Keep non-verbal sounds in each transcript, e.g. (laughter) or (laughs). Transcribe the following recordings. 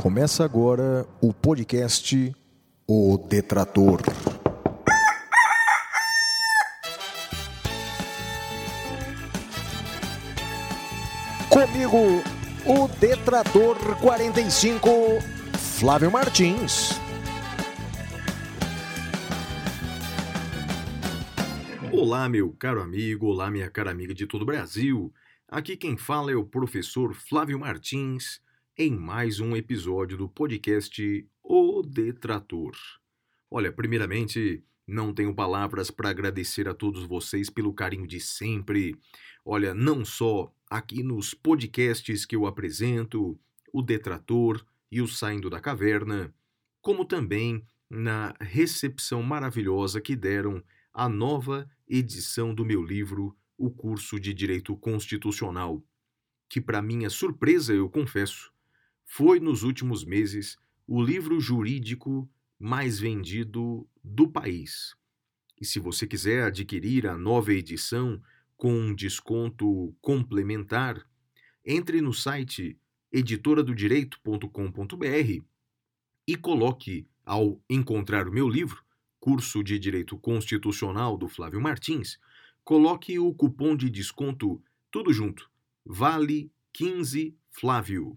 Começa agora o podcast O Detrator. Comigo, o Detrator 45, Flávio Martins. Olá, meu caro amigo, olá, minha cara amiga de todo o Brasil. Aqui quem fala é o professor Flávio Martins em mais um episódio do podcast O Detrator. Olha, primeiramente, não tenho palavras para agradecer a todos vocês pelo carinho de sempre. Olha, não só aqui nos podcasts que eu apresento, O Detrator e o Saindo da Caverna, como também na recepção maravilhosa que deram a nova edição do meu livro, O Curso de Direito Constitucional, que, para minha surpresa, eu confesso, foi nos últimos meses o livro jurídico mais vendido do país. E se você quiser adquirir a nova edição com um desconto complementar, entre no site editoradodireito.com.br e coloque, ao encontrar o meu livro, Curso de Direito Constitucional do Flávio Martins, coloque o cupom de desconto tudo junto, Vale 15 Flávio.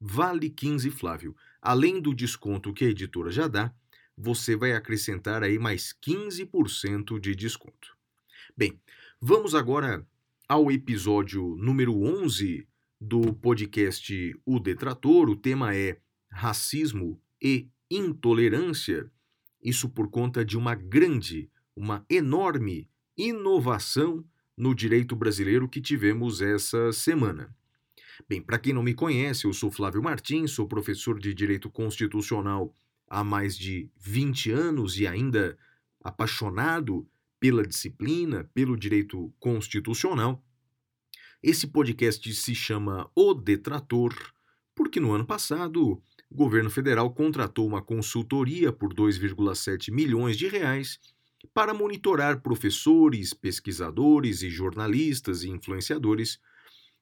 Vale 15 Flávio. Além do desconto que a editora já dá, você vai acrescentar aí mais 15% de desconto. Bem, vamos agora ao episódio número 11 do podcast O Detrator. O tema é racismo e intolerância. Isso por conta de uma grande, uma enorme inovação no direito brasileiro que tivemos essa semana. Bem, para quem não me conhece, eu sou Flávio Martins, sou professor de Direito Constitucional há mais de 20 anos e ainda apaixonado pela disciplina, pelo direito constitucional. Esse podcast se chama O Detrator, porque no ano passado o governo federal contratou uma consultoria por 2,7 milhões de reais para monitorar professores, pesquisadores e jornalistas e influenciadores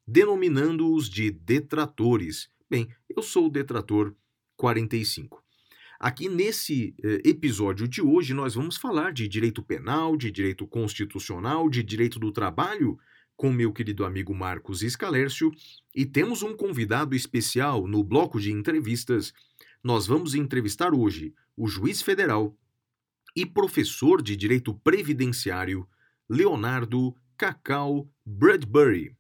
denominando-os de detratores. Bem, eu sou o detrator 45. Aqui nesse eh, episódio de hoje nós vamos falar de direito penal, de direito constitucional, de direito do trabalho com meu querido amigo Marcos Escalércio e temos um convidado especial no bloco de entrevistas. Nós vamos entrevistar hoje o juiz federal e professor de direito previdenciário Leonardo Cacau Bradbury.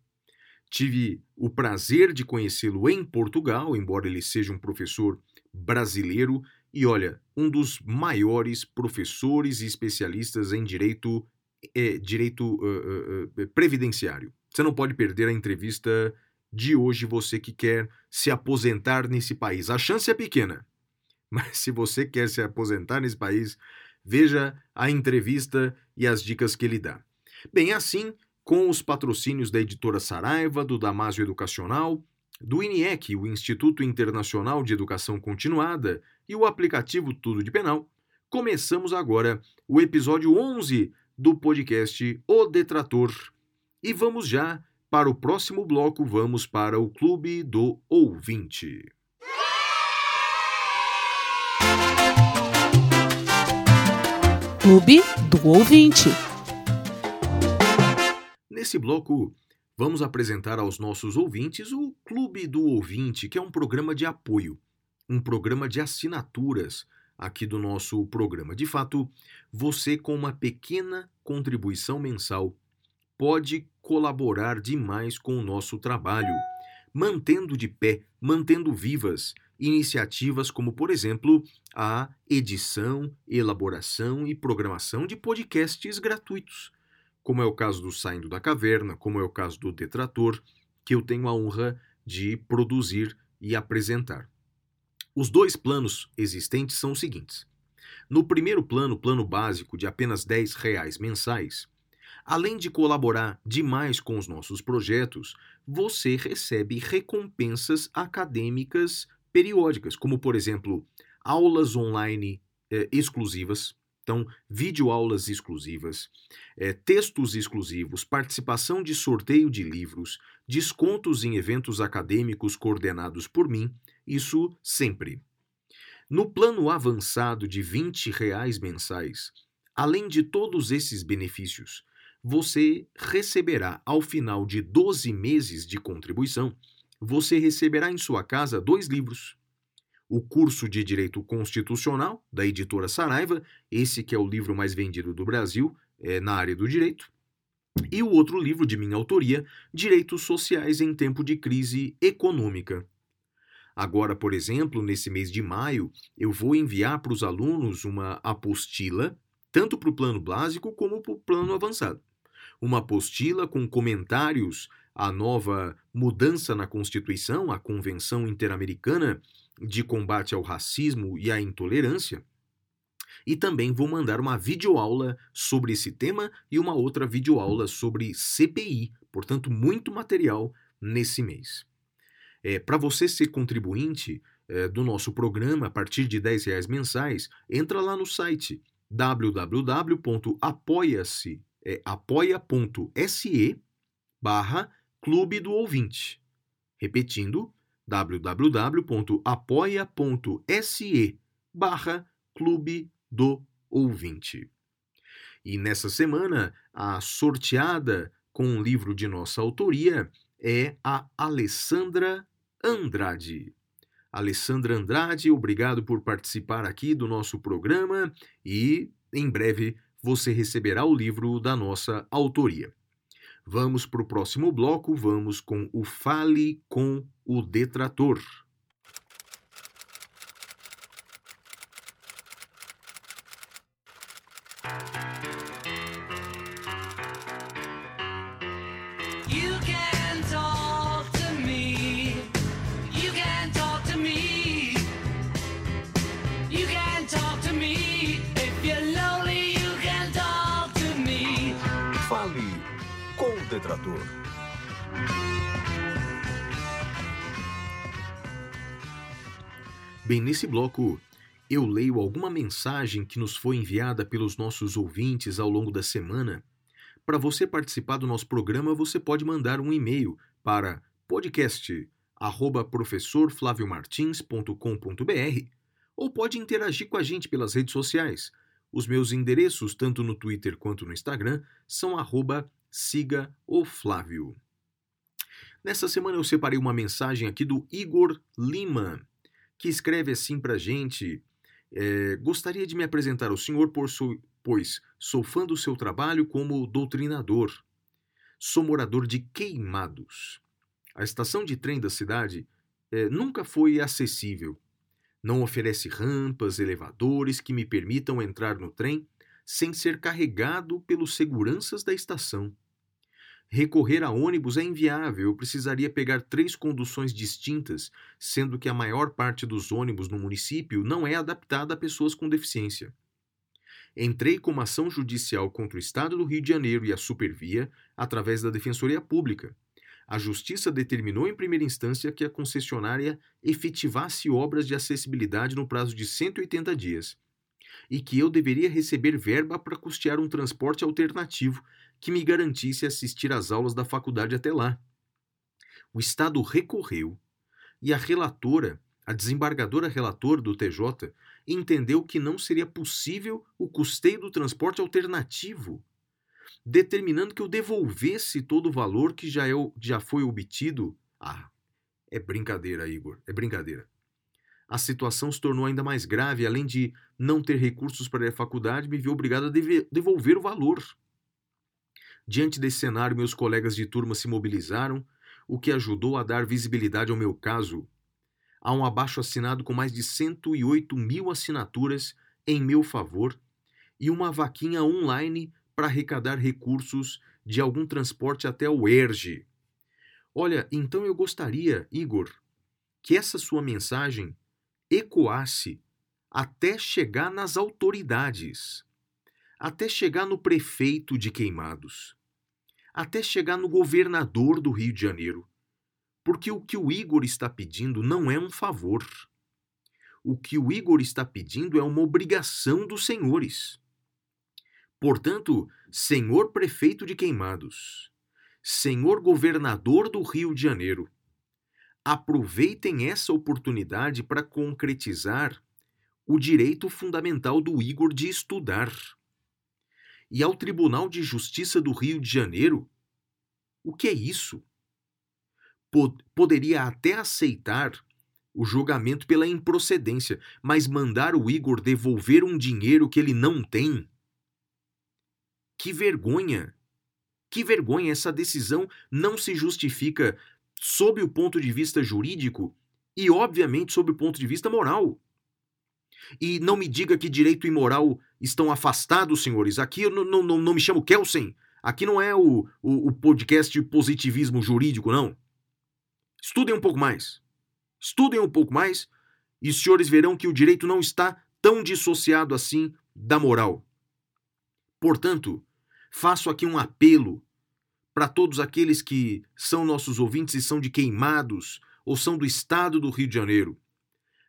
Tive o prazer de conhecê-lo em Portugal, embora ele seja um professor brasileiro, e olha, um dos maiores professores e especialistas em direito, é, direito uh, uh, previdenciário. Você não pode perder a entrevista de hoje, você que quer se aposentar nesse país. A chance é pequena, (laughs) mas se você quer se aposentar nesse país, veja a entrevista e as dicas que ele dá. Bem, assim com os patrocínios da editora Saraiva, do Damásio Educacional, do INIEC, o Instituto Internacional de Educação Continuada, e o aplicativo Tudo de Penal, começamos agora o episódio 11 do podcast O Detrator. E vamos já para o próximo bloco, vamos para o Clube do Ouvinte. Clube do Ouvinte. Nesse bloco, vamos apresentar aos nossos ouvintes o Clube do Ouvinte, que é um programa de apoio, um programa de assinaturas aqui do nosso programa. De fato, você, com uma pequena contribuição mensal, pode colaborar demais com o nosso trabalho, mantendo de pé, mantendo vivas iniciativas como, por exemplo, a edição, elaboração e programação de podcasts gratuitos como é o caso do Saindo da Caverna, como é o caso do Detrator, que eu tenho a honra de produzir e apresentar. Os dois planos existentes são os seguintes. No primeiro plano, plano básico de apenas R$ reais mensais, além de colaborar demais com os nossos projetos, você recebe recompensas acadêmicas periódicas, como por exemplo, aulas online eh, exclusivas, então, videoaulas exclusivas, é, textos exclusivos, participação de sorteio de livros, descontos em eventos acadêmicos coordenados por mim Isso sempre. No plano avançado de 20 reais mensais, além de todos esses benefícios, você receberá ao final de 12 meses de contribuição, você receberá em sua casa dois livros. O curso de Direito Constitucional, da editora Saraiva, esse que é o livro mais vendido do Brasil é, na área do direito, e o outro livro de minha autoria, Direitos Sociais em Tempo de Crise Econômica. Agora, por exemplo, nesse mês de maio, eu vou enviar para os alunos uma apostila, tanto para o plano básico como para o plano avançado. Uma apostila com comentários à nova mudança na Constituição, a Convenção Interamericana de Combate ao Racismo e à Intolerância. E também vou mandar uma videoaula sobre esse tema e uma outra videoaula sobre CPI, portanto, muito material nesse mês. É, Para você ser contribuinte é, do nosso programa a partir de R$ reais mensais, entra lá no site www.apoia-se é, apoia.se barra Clube do Ouvinte. Repetindo, www.apoia.se barra Clube do Ouvinte. E nessa semana, a sorteada com um livro de nossa autoria é a Alessandra Andrade. Alessandra Andrade, obrigado por participar aqui do nosso programa e em breve você receberá o livro da nossa autoria. Vamos para o próximo bloco, vamos com o Fale com o Detrator. Detrator. Bem, nesse bloco eu leio alguma mensagem que nos foi enviada pelos nossos ouvintes ao longo da semana. Para você participar do nosso programa, você pode mandar um e-mail para podcast@professorflaviomartins.com.br ou pode interagir com a gente pelas redes sociais. Os meus endereços, tanto no Twitter quanto no Instagram, são arroba siga o Flávio. Nessa semana eu separei uma mensagem aqui do Igor Lima, que escreve assim pra gente. é, gostaria de me apresentar ao senhor, pois sou fã do seu trabalho como doutrinador. Sou morador de Queimados. A estação de trem da cidade é, nunca foi acessível. Não oferece rampas, elevadores que me permitam entrar no trem sem ser carregado pelos seguranças da estação. Recorrer a ônibus é inviável, eu precisaria pegar três conduções distintas, sendo que a maior parte dos ônibus no município não é adaptada a pessoas com deficiência. Entrei com uma ação judicial contra o Estado do Rio de Janeiro e a Supervia através da Defensoria Pública. A Justiça determinou em primeira instância que a concessionária efetivasse obras de acessibilidade no prazo de 180 dias e que eu deveria receber verba para custear um transporte alternativo que me garantisse assistir às aulas da faculdade até lá. O Estado recorreu e a relatora, a desembargadora relatora do TJ, entendeu que não seria possível o custeio do transporte alternativo, determinando que eu devolvesse todo o valor que já, é, já foi obtido. Ah, é brincadeira, Igor, é brincadeira. A situação se tornou ainda mais grave, além de não ter recursos para ir à faculdade, me vi obrigado a devolver o valor. Diante desse cenário, meus colegas de turma se mobilizaram, o que ajudou a dar visibilidade ao meu caso. Há um abaixo assinado com mais de 108 mil assinaturas em meu favor e uma vaquinha online para arrecadar recursos de algum transporte até o ERJ. Olha, então eu gostaria, Igor, que essa sua mensagem ecoasse até chegar nas autoridades, até chegar no prefeito de Queimados, até chegar no governador do Rio de Janeiro. Porque o que o Igor está pedindo não é um favor. O que o Igor está pedindo é uma obrigação dos senhores. Portanto, senhor prefeito de Queimados, senhor governador do Rio de Janeiro, aproveitem essa oportunidade para concretizar o direito fundamental do Igor de estudar. E ao Tribunal de Justiça do Rio de Janeiro, o que é isso? Pod poderia até aceitar o julgamento pela improcedência, mas mandar o Igor devolver um dinheiro que ele não tem? Que vergonha! Que vergonha! Essa decisão não se justifica sob o ponto de vista jurídico e, obviamente, sob o ponto de vista moral. E não me diga que direito e moral estão afastados, senhores. Aqui eu não, não, não me chamo Kelsen. Aqui não é o, o, o podcast positivismo jurídico, não. Estudem um pouco mais. Estudem um pouco mais e os senhores verão que o direito não está tão dissociado assim da moral. Portanto, faço aqui um apelo para todos aqueles que são nossos ouvintes e são de Queimados ou são do estado do Rio de Janeiro.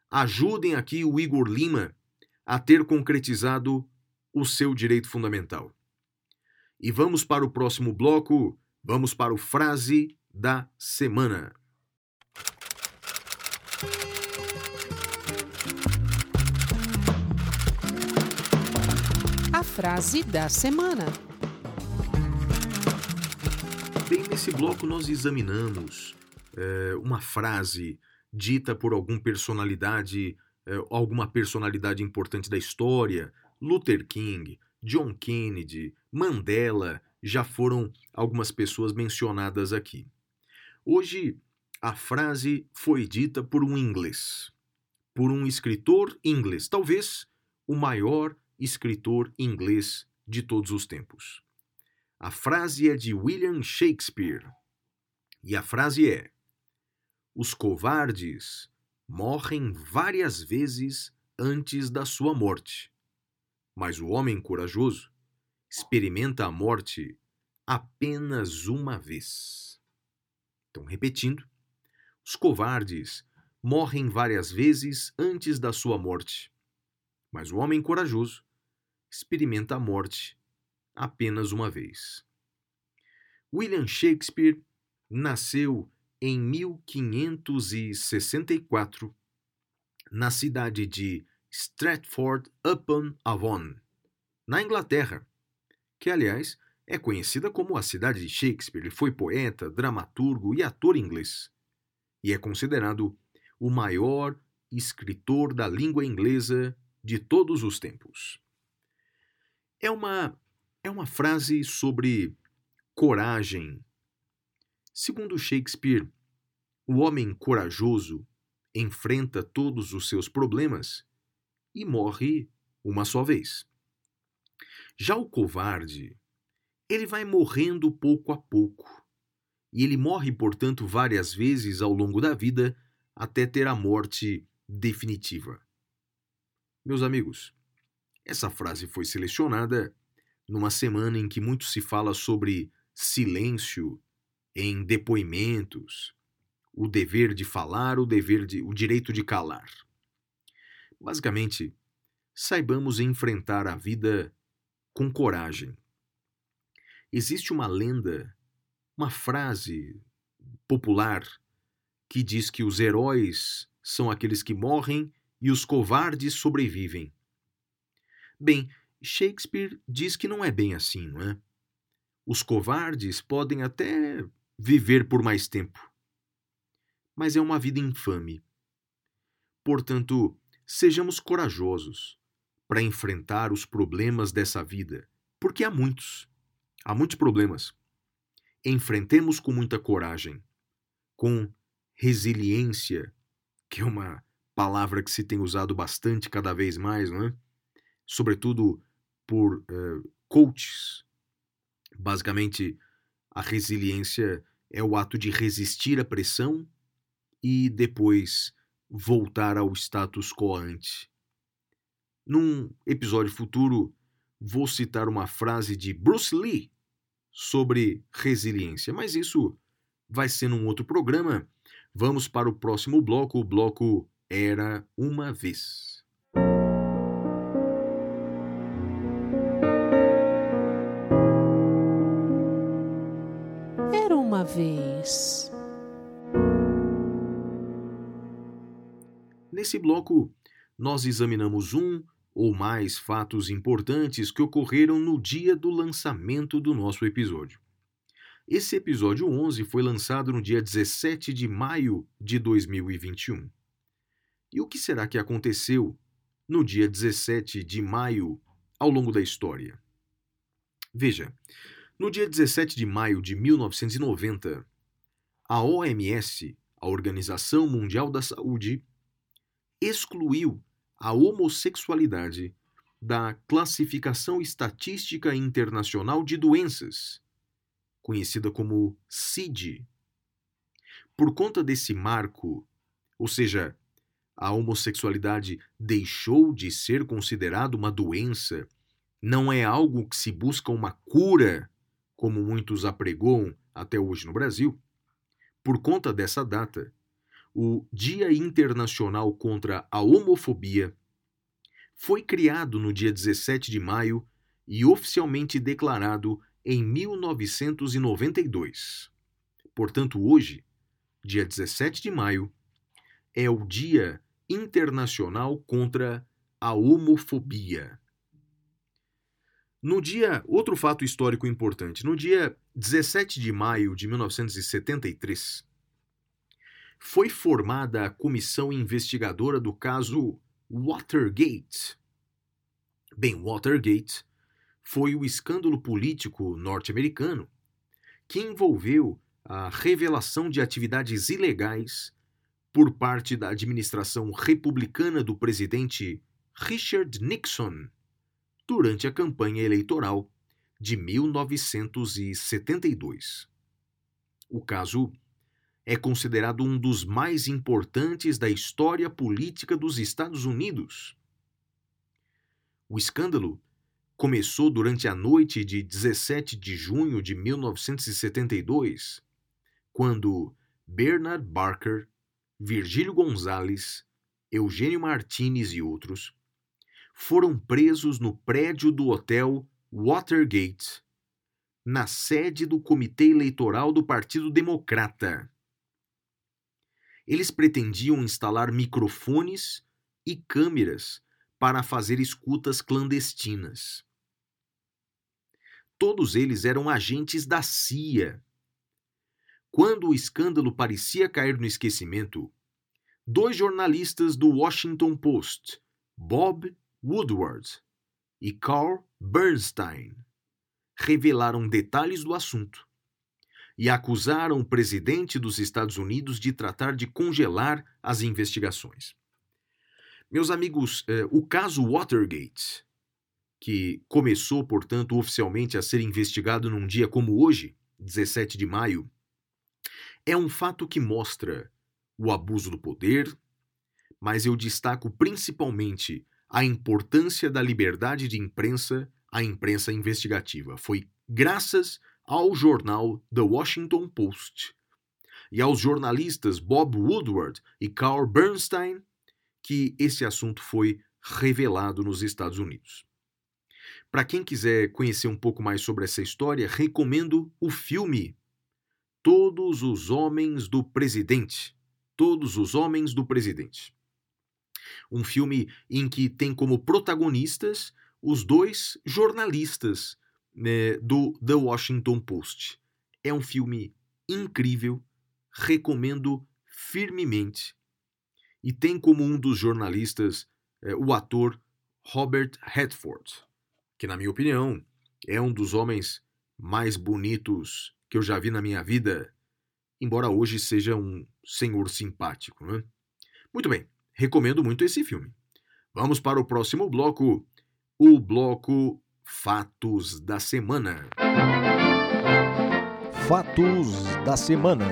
Ajudem aqui o Igor Lima a ter concretizado o seu direito fundamental. E vamos para o próximo bloco, vamos para o frase da semana. A frase da semana. Bem, nesse bloco nós examinamos é, uma frase dita por alguma personalidade, é, alguma personalidade importante da história, Luther King, John Kennedy, Mandela, já foram algumas pessoas mencionadas aqui. Hoje, a frase foi dita por um inglês, por um escritor inglês, talvez o maior escritor inglês de todos os tempos. A frase é de William Shakespeare. E a frase é: Os covardes morrem várias vezes antes da sua morte, mas o homem corajoso experimenta a morte apenas uma vez. Então, repetindo, os covardes morrem várias vezes antes da sua morte, mas o homem corajoso experimenta a morte apenas uma vez. William Shakespeare nasceu em 1564 na cidade de Stratford-upon-Avon, na Inglaterra, que, aliás, é conhecida como a cidade de Shakespeare. Ele foi poeta, dramaturgo e ator inglês, e é considerado o maior escritor da língua inglesa de todos os tempos. É uma é uma frase sobre coragem. Segundo Shakespeare, o homem corajoso enfrenta todos os seus problemas e morre uma só vez. Já o covarde, ele vai morrendo pouco a pouco, e ele morre, portanto, várias vezes ao longo da vida até ter a morte definitiva. Meus amigos, essa frase foi selecionada numa semana em que muito se fala sobre silêncio em depoimentos, o dever de falar, o dever de o direito de calar. Basicamente, saibamos enfrentar a vida com coragem. Existe uma lenda, uma frase popular que diz que os heróis são aqueles que morrem e os covardes sobrevivem. Bem, Shakespeare diz que não é bem assim, não é? Os covardes podem até viver por mais tempo, mas é uma vida infame. Portanto, sejamos corajosos para enfrentar os problemas dessa vida, porque há muitos. Há muitos problemas. Enfrentemos com muita coragem, com resiliência, que é uma palavra que se tem usado bastante cada vez mais, não é? Sobretudo por uh, coaches. Basicamente, a resiliência é o ato de resistir à pressão e depois voltar ao status quo ante. Num episódio futuro, vou citar uma frase de Bruce Lee sobre resiliência, mas isso vai ser num outro programa. Vamos para o próximo bloco, o bloco Era uma Vez. Nesse bloco, nós examinamos um ou mais fatos importantes que ocorreram no dia do lançamento do nosso episódio. Esse episódio 11 foi lançado no dia 17 de maio de 2021. E o que será que aconteceu no dia 17 de maio ao longo da história? Veja, no dia 17 de maio de 1990, a OMS, a Organização Mundial da Saúde, excluiu a homossexualidade da Classificação Estatística Internacional de Doenças, conhecida como CID. Por conta desse marco, ou seja, a homossexualidade deixou de ser considerada uma doença, não é algo que se busca uma cura, como muitos apregoam até hoje no Brasil. Por conta dessa data, o Dia Internacional contra a Homofobia foi criado no dia 17 de maio e oficialmente declarado em 1992. Portanto, hoje, dia 17 de maio, é o Dia Internacional contra a Homofobia. No dia, outro fato histórico importante, no dia 17 de maio de 1973, foi formada a comissão investigadora do caso Watergate. Bem, Watergate foi o escândalo político norte-americano que envolveu a revelação de atividades ilegais por parte da administração republicana do presidente Richard Nixon durante a campanha eleitoral de 1972. O caso é considerado um dos mais importantes da história política dos Estados Unidos. O escândalo começou durante a noite de 17 de junho de 1972, quando Bernard Barker, Virgílio Gonzalez, Eugênio Martinez e outros foram presos no prédio do hotel Watergate, na sede do Comitê Eleitoral do Partido Democrata. Eles pretendiam instalar microfones e câmeras para fazer escutas clandestinas. Todos eles eram agentes da CIA. Quando o escândalo parecia cair no esquecimento, dois jornalistas do Washington Post, Bob Woodward e Carl Bernstein, revelaram detalhes do assunto e acusaram o presidente dos Estados Unidos de tratar de congelar as investigações. Meus amigos, eh, o caso Watergate, que começou, portanto, oficialmente a ser investigado num dia como hoje, 17 de maio, é um fato que mostra o abuso do poder, mas eu destaco principalmente a importância da liberdade de imprensa à imprensa investigativa. Foi graças ao jornal The Washington Post e aos jornalistas Bob Woodward e Carl Bernstein que esse assunto foi revelado nos Estados Unidos. Para quem quiser conhecer um pouco mais sobre essa história, recomendo o filme Todos os Homens do Presidente. Todos os Homens do Presidente. Um filme em que tem como protagonistas os dois jornalistas né, do The Washington Post. É um filme incrível, recomendo firmemente. E tem como um dos jornalistas é, o ator Robert Redford, que, na minha opinião, é um dos homens mais bonitos que eu já vi na minha vida, embora hoje seja um senhor simpático. Né? Muito bem, recomendo muito esse filme. Vamos para o próximo bloco, o bloco Fatos da Semana. Fatos da semana.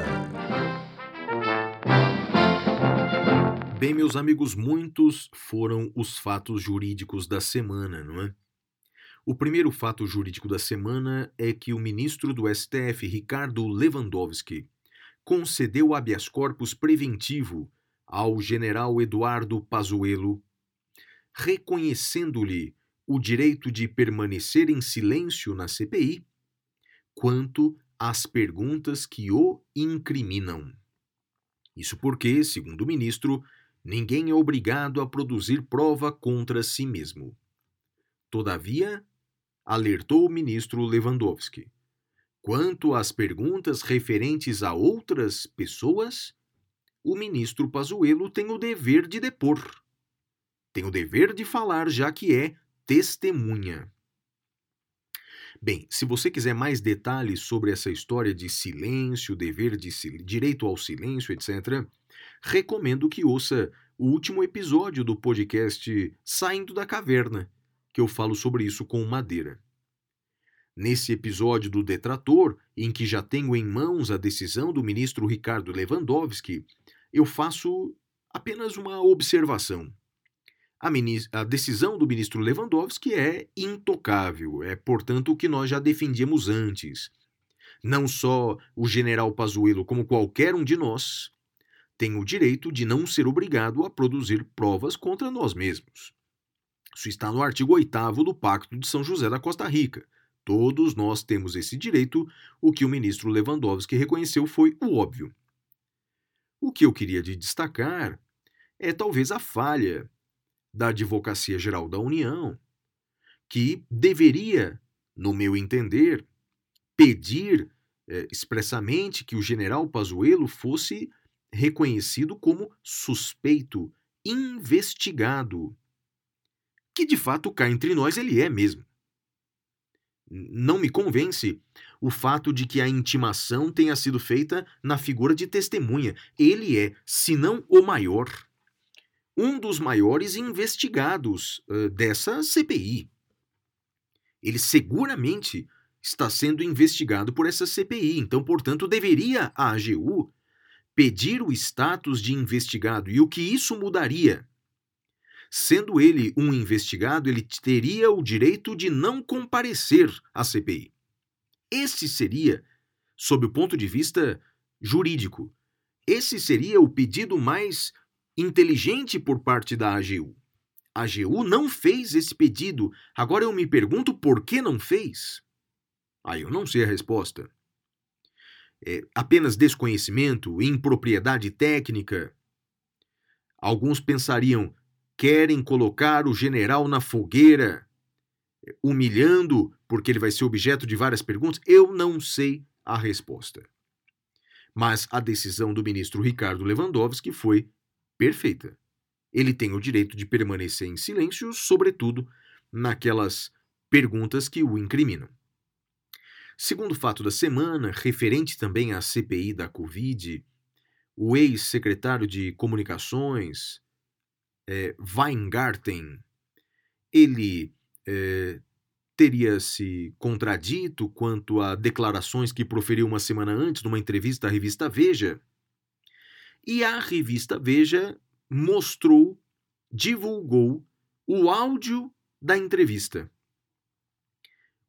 Bem, meus amigos, muitos foram os fatos jurídicos da semana, não é? O primeiro fato jurídico da semana é que o ministro do STF, Ricardo Lewandowski, concedeu habeas corpus preventivo ao general Eduardo Pazuello, reconhecendo-lhe o direito de permanecer em silêncio na CPI quanto às perguntas que o incriminam. Isso porque, segundo o ministro, ninguém é obrigado a produzir prova contra si mesmo. Todavia, alertou o ministro Lewandowski, quanto às perguntas referentes a outras pessoas, o ministro Pazuello tem o dever de depor. Tem o dever de falar, já que é testemunha. Bem, se você quiser mais detalhes sobre essa história de silêncio, dever de direito ao silêncio, etc., recomendo que ouça o último episódio do podcast Saindo da Caverna, que eu falo sobre isso com Madeira. Nesse episódio do Detrator, em que já tenho em mãos a decisão do ministro Ricardo Lewandowski, eu faço apenas uma observação. A, a, decisão do ministro Lewandowski é intocável, é, portanto, o que nós já defendíamos antes. Não só o general Pazuello, como qualquer um de nós, tem o direito de não ser obrigado a produzir provas contra nós mesmos. Isso está no artigo 8 do Pacto de São José da Costa Rica. Todos nós temos esse direito, o que o ministro Lewandowski reconheceu foi o óbvio. O que eu queria de destacar é talvez a falha da Advocacia Geral da União, que deveria, no meu entender, pedir eh, expressamente que o general Pazuello fosse reconhecido como suspeito, investigado. Que de fato cá entre nós ele é mesmo. Não me convence o fato de que a intimação tenha sido feita na figura de testemunha. Ele é, se não o maior, um dos maiores investigados uh, dessa CPI. Ele seguramente está sendo investigado por essa CPI, então, portanto, deveria a AGU pedir o status de investigado. E o que isso mudaria? Sendo ele um investigado, ele teria o direito de não comparecer à CPI. Esse seria, sob o ponto de vista jurídico, esse seria o pedido mais inteligente por parte da AGU. A AGU não fez esse pedido. Agora eu me pergunto por que não fez. Aí ah, eu não sei a resposta. É apenas desconhecimento, impropriedade técnica? Alguns pensariam, querem colocar o general na fogueira, humilhando porque ele vai ser objeto de várias perguntas? Eu não sei a resposta. Mas a decisão do ministro Ricardo Lewandowski foi perfeita. Ele tem o direito de permanecer em silêncio, sobretudo naquelas perguntas que o incriminam. Segundo fato da semana, referente também à CPI da Covid, o ex-secretário de Comunicações, é, Weingarten, ele é, teria se contradito quanto a declarações que proferiu uma semana antes numa entrevista à revista Veja, e a revista Veja mostrou, divulgou o áudio da entrevista.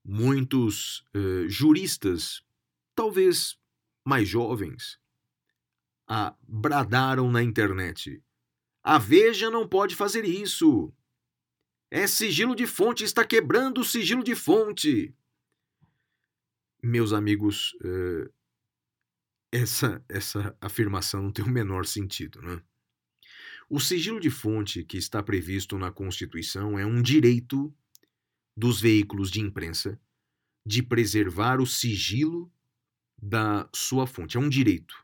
Muitos uh, juristas, talvez mais jovens, a, bradaram na internet. A Veja não pode fazer isso. É sigilo de fonte, está quebrando o sigilo de fonte. Meus amigos, uh, essa, essa afirmação não tem o menor sentido. Né? O sigilo de fonte que está previsto na Constituição é um direito dos veículos de imprensa de preservar o sigilo da sua fonte. É um direito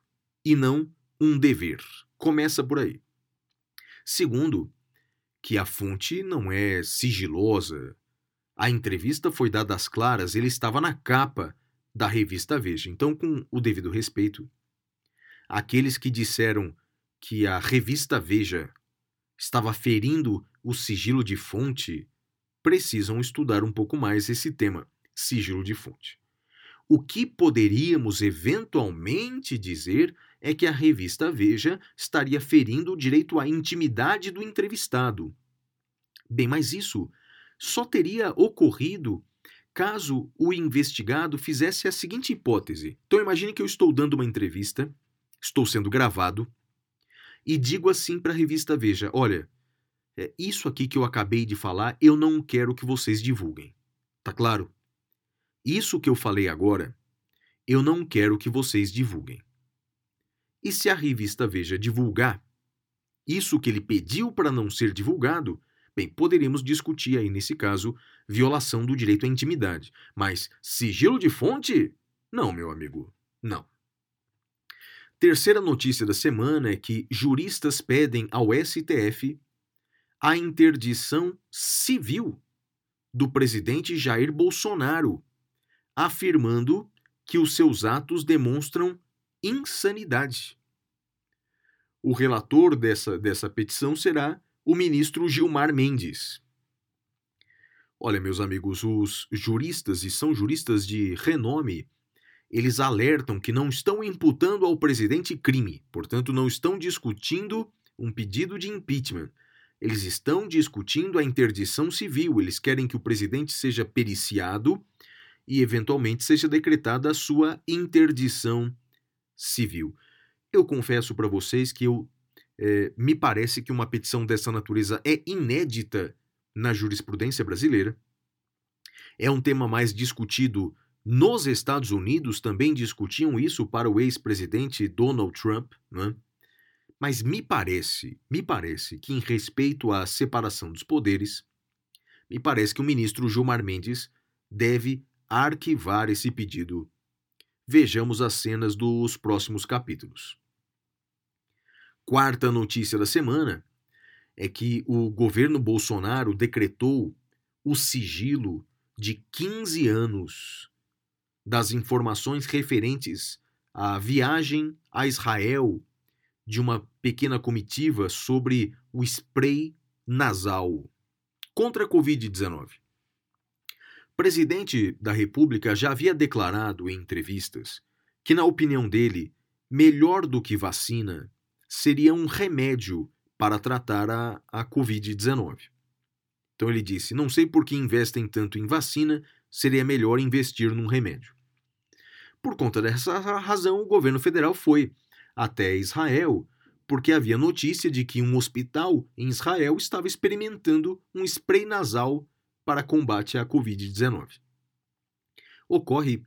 e não um dever. Começa por aí. Segundo, que a fonte não é sigilosa. A entrevista foi dada às claras, ele estava na capa da revista Veja. Então, com o devido respeito, aqueles que disseram que a revista Veja estava ferindo o sigilo de fonte precisam estudar um pouco mais esse tema, sigilo de fonte. O que poderíamos eventualmente dizer é que a revista Veja estaria ferindo o direito à intimidade do entrevistado. Bem, mas isso só teria ocorrido caso o investigado fizesse a seguinte hipótese. Então imagine que eu estou dando uma entrevista, estou sendo gravado, e digo assim para a revista Veja: olha, é isso aqui que eu acabei de falar, eu não quero que vocês divulguem. Tá claro? Isso que eu falei agora, eu não quero que vocês divulguem. E se a revista Veja divulgar, isso que ele pediu para não ser divulgado, bem, poderíamos discutir aí nesse caso violação do direito à intimidade. Mas sigilo de fonte? Não, meu amigo, não. Terceira notícia da semana é que juristas pedem ao STF a interdição civil do presidente Jair Bolsonaro, afirmando que os seus atos demonstram insanidade. O relator dessa, dessa petição será o ministro Gilmar Mendes. Olha, meus amigos, os juristas, e são juristas de renome, eles alertam que não estão imputando ao presidente crime, portanto, não estão discutindo um pedido de impeachment. Eles estão discutindo a interdição civil. Eles querem que o presidente seja periciado e, eventualmente, seja decretada a sua interdição civil. Eu confesso para vocês que eu é, me parece que uma petição dessa natureza é inédita na jurisprudência brasileira. É um tema mais discutido nos Estados Unidos, também discutiam isso para o ex-presidente Donald Trump, né? mas me parece, me parece que em respeito à separação dos poderes, me parece que o ministro Gilmar Mendes deve arquivar esse pedido. Vejamos as cenas dos próximos capítulos. Quarta notícia da semana é que o governo Bolsonaro decretou o sigilo de 15 anos das informações referentes à viagem a Israel de uma pequena comitiva sobre o spray nasal contra a Covid-19. Presidente da República já havia declarado em entrevistas que, na opinião dele, melhor do que vacina seria um remédio para tratar a, a Covid-19. Então ele disse: não sei por que investem tanto em vacina, seria melhor investir num remédio. Por conta dessa razão, o governo federal foi até Israel, porque havia notícia de que um hospital em Israel estava experimentando um spray nasal para combate à Covid-19. Ocorre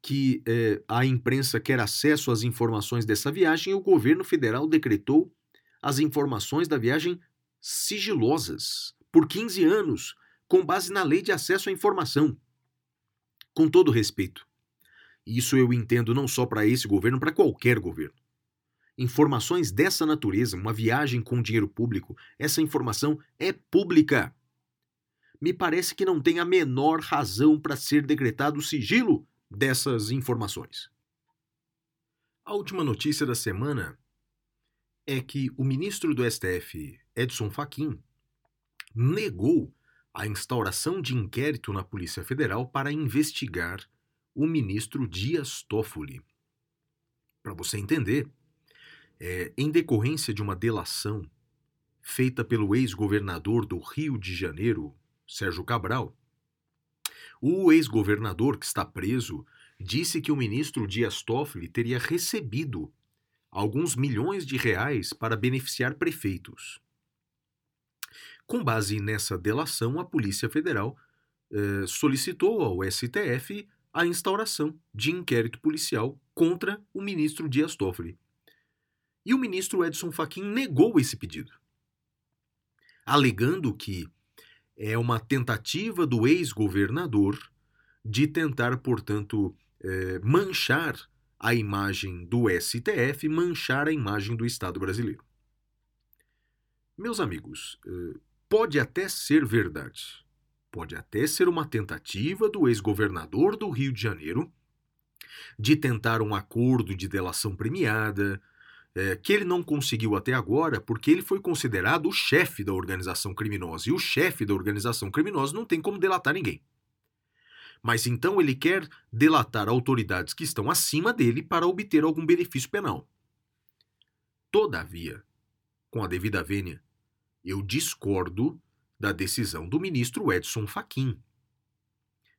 que eh, a imprensa quer acesso às informações dessa viagem e o governo federal decretou as informações da viagem sigilosas por 15 anos, com base na lei de acesso à informação. Com todo respeito, isso eu entendo não só para esse governo, para qualquer governo. Informações dessa natureza, uma viagem com dinheiro público, essa informação é pública. Me parece que não tem a menor razão para ser decretado sigilo dessas informações. A última notícia da semana é que o ministro do STF, Edson Fachin, negou a instauração de inquérito na Polícia Federal para investigar o ministro Dias Toffoli. Para você entender, é, em decorrência de uma delação feita pelo ex-governador do Rio de Janeiro, Sérgio Cabral, o ex-governador que está preso disse que o ministro Dias Toffoli teria recebido alguns milhões de reais para beneficiar prefeitos. Com base nessa delação, a Polícia Federal eh, solicitou ao STF a instauração de inquérito policial contra o ministro Dias Toffoli. E o ministro Edson Fachin negou esse pedido, alegando que é uma tentativa do ex-governador de tentar, portanto, eh, manchar a imagem do STF, manchar a imagem do Estado brasileiro. Meus amigos, eh, pode até ser verdade, pode até ser uma tentativa do ex-governador do Rio de Janeiro de tentar um acordo de delação premiada, é, que ele não conseguiu até agora porque ele foi considerado o chefe da organização criminosa. E o chefe da organização criminosa não tem como delatar ninguém. Mas então ele quer delatar autoridades que estão acima dele para obter algum benefício penal. Todavia, com a devida vênia, eu discordo da decisão do ministro Edson Fachin.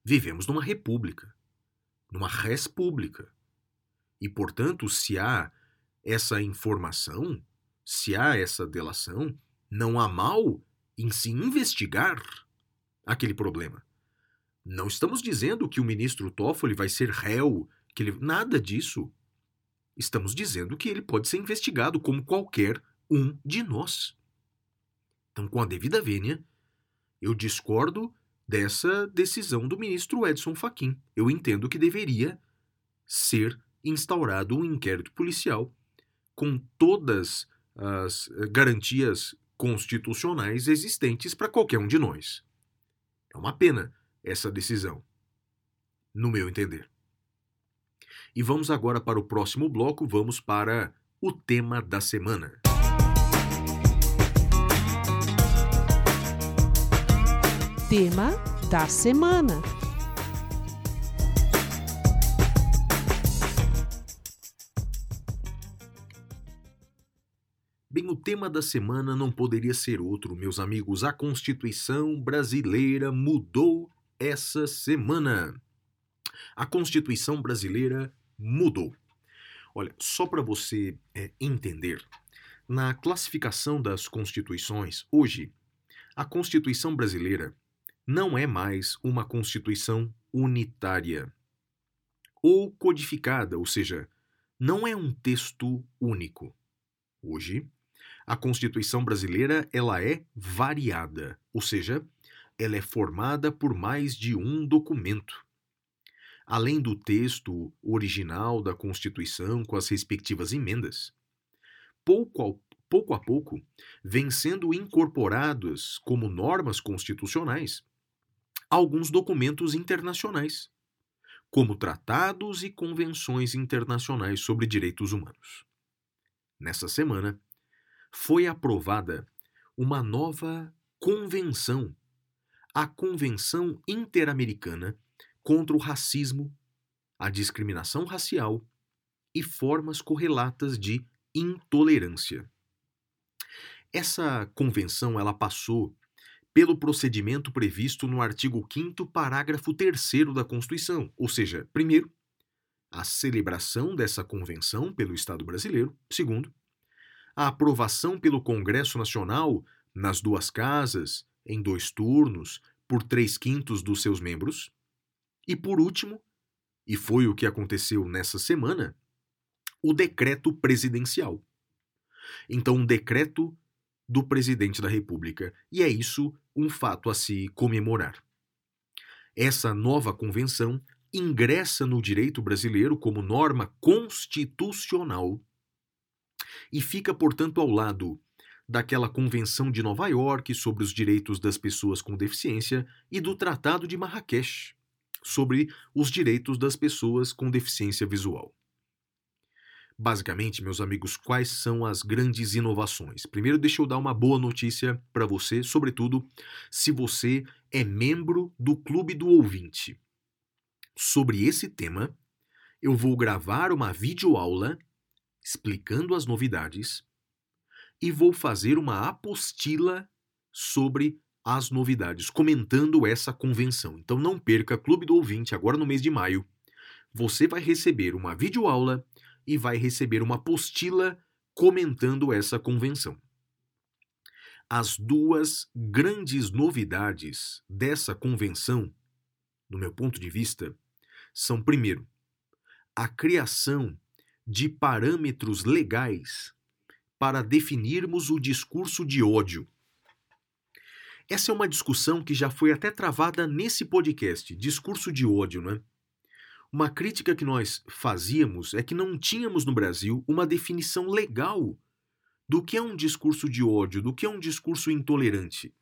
Vivemos numa república, numa res pública. E, portanto, se há essa informação, se há essa delação, não há mal em se investigar aquele problema. Não estamos dizendo que o ministro Toffoli vai ser réu, que ele... nada disso. Estamos dizendo que ele pode ser investigado como qualquer um de nós. Então, com a devida vênia, eu discordo dessa decisão do ministro Edson Fachin. Eu entendo que deveria ser instaurado um inquérito policial com todas as eh, garantias constitucionais existentes para qualquer um de nós. É uma pena essa decisão, no meu entender. E vamos agora para o próximo bloco, vamos para o tema da semana. Tema da semana. Bem, o tema da semana não poderia ser outro, meus amigos. A Constituição brasileira mudou essa semana. A Constituição brasileira mudou. Olha, só para você é, entender, na classificação das constituições, hoje, a Constituição brasileira não é mais uma Constituição unitária ou codificada, ou seja, não é um texto único. Hoje, a Constituição brasileira ela é variada, ou seja, ela é formada por mais de um documento. Além do texto original da Constituição com as respectivas emendas, pouco a, pouco a pouco vêm sendo incorporados como normas constitucionais alguns documentos internacionais, como tratados e convenções internacionais sobre direitos humanos. Nessa semana, foi aprovada uma nova convenção, a Convenção Interamericana contra o Racismo, a Discriminação Racial e Formas Correlatas de Intolerância. Essa convenção ela passou pelo procedimento previsto no artigo 5 parágrafo 3 da Constituição, ou seja, primeiro, a celebração dessa convenção pelo Estado brasileiro, segundo, a aprovação pelo Congresso Nacional nas duas casas, em dois turnos, por três quintos dos seus membros, e por último, e foi o que aconteceu nessa semana, o decreto presidencial. Então, um decreto do presidente da República, e é isso um fato a se comemorar. Essa nova convenção ingressa no direito brasileiro como norma constitucional e fica, portanto, ao lado daquela Convenção de Nova York sobre os direitos das pessoas com deficiência e do Tratado de Marrakech sobre os direitos das pessoas com deficiência visual. Basicamente, meus amigos, quais são as grandes inovações? Primeiro, deixa eu dar uma boa notícia para você, sobretudo se você é membro do Clube do Ouvinte. Sobre esse tema, eu vou gravar uma videoaula explicando as novidades e vou fazer uma apostila sobre as novidades, comentando essa convenção. Então não perca Clube do Ouvinte agora no mês de maio. Você vai receber uma videoaula e vai receber uma apostila comentando essa convenção. As duas grandes novidades dessa convenção, no meu ponto de vista, são, primeiro, a criação de parâmetros legais para definirmos o discurso de ódio. Essa é uma discussão que já foi até travada nesse podcast, discurso de ódio, não é? Uma crítica que nós fazíamos é que não tínhamos no Brasil uma definição legal do que é um discurso de ódio, do que é um discurso intolerante.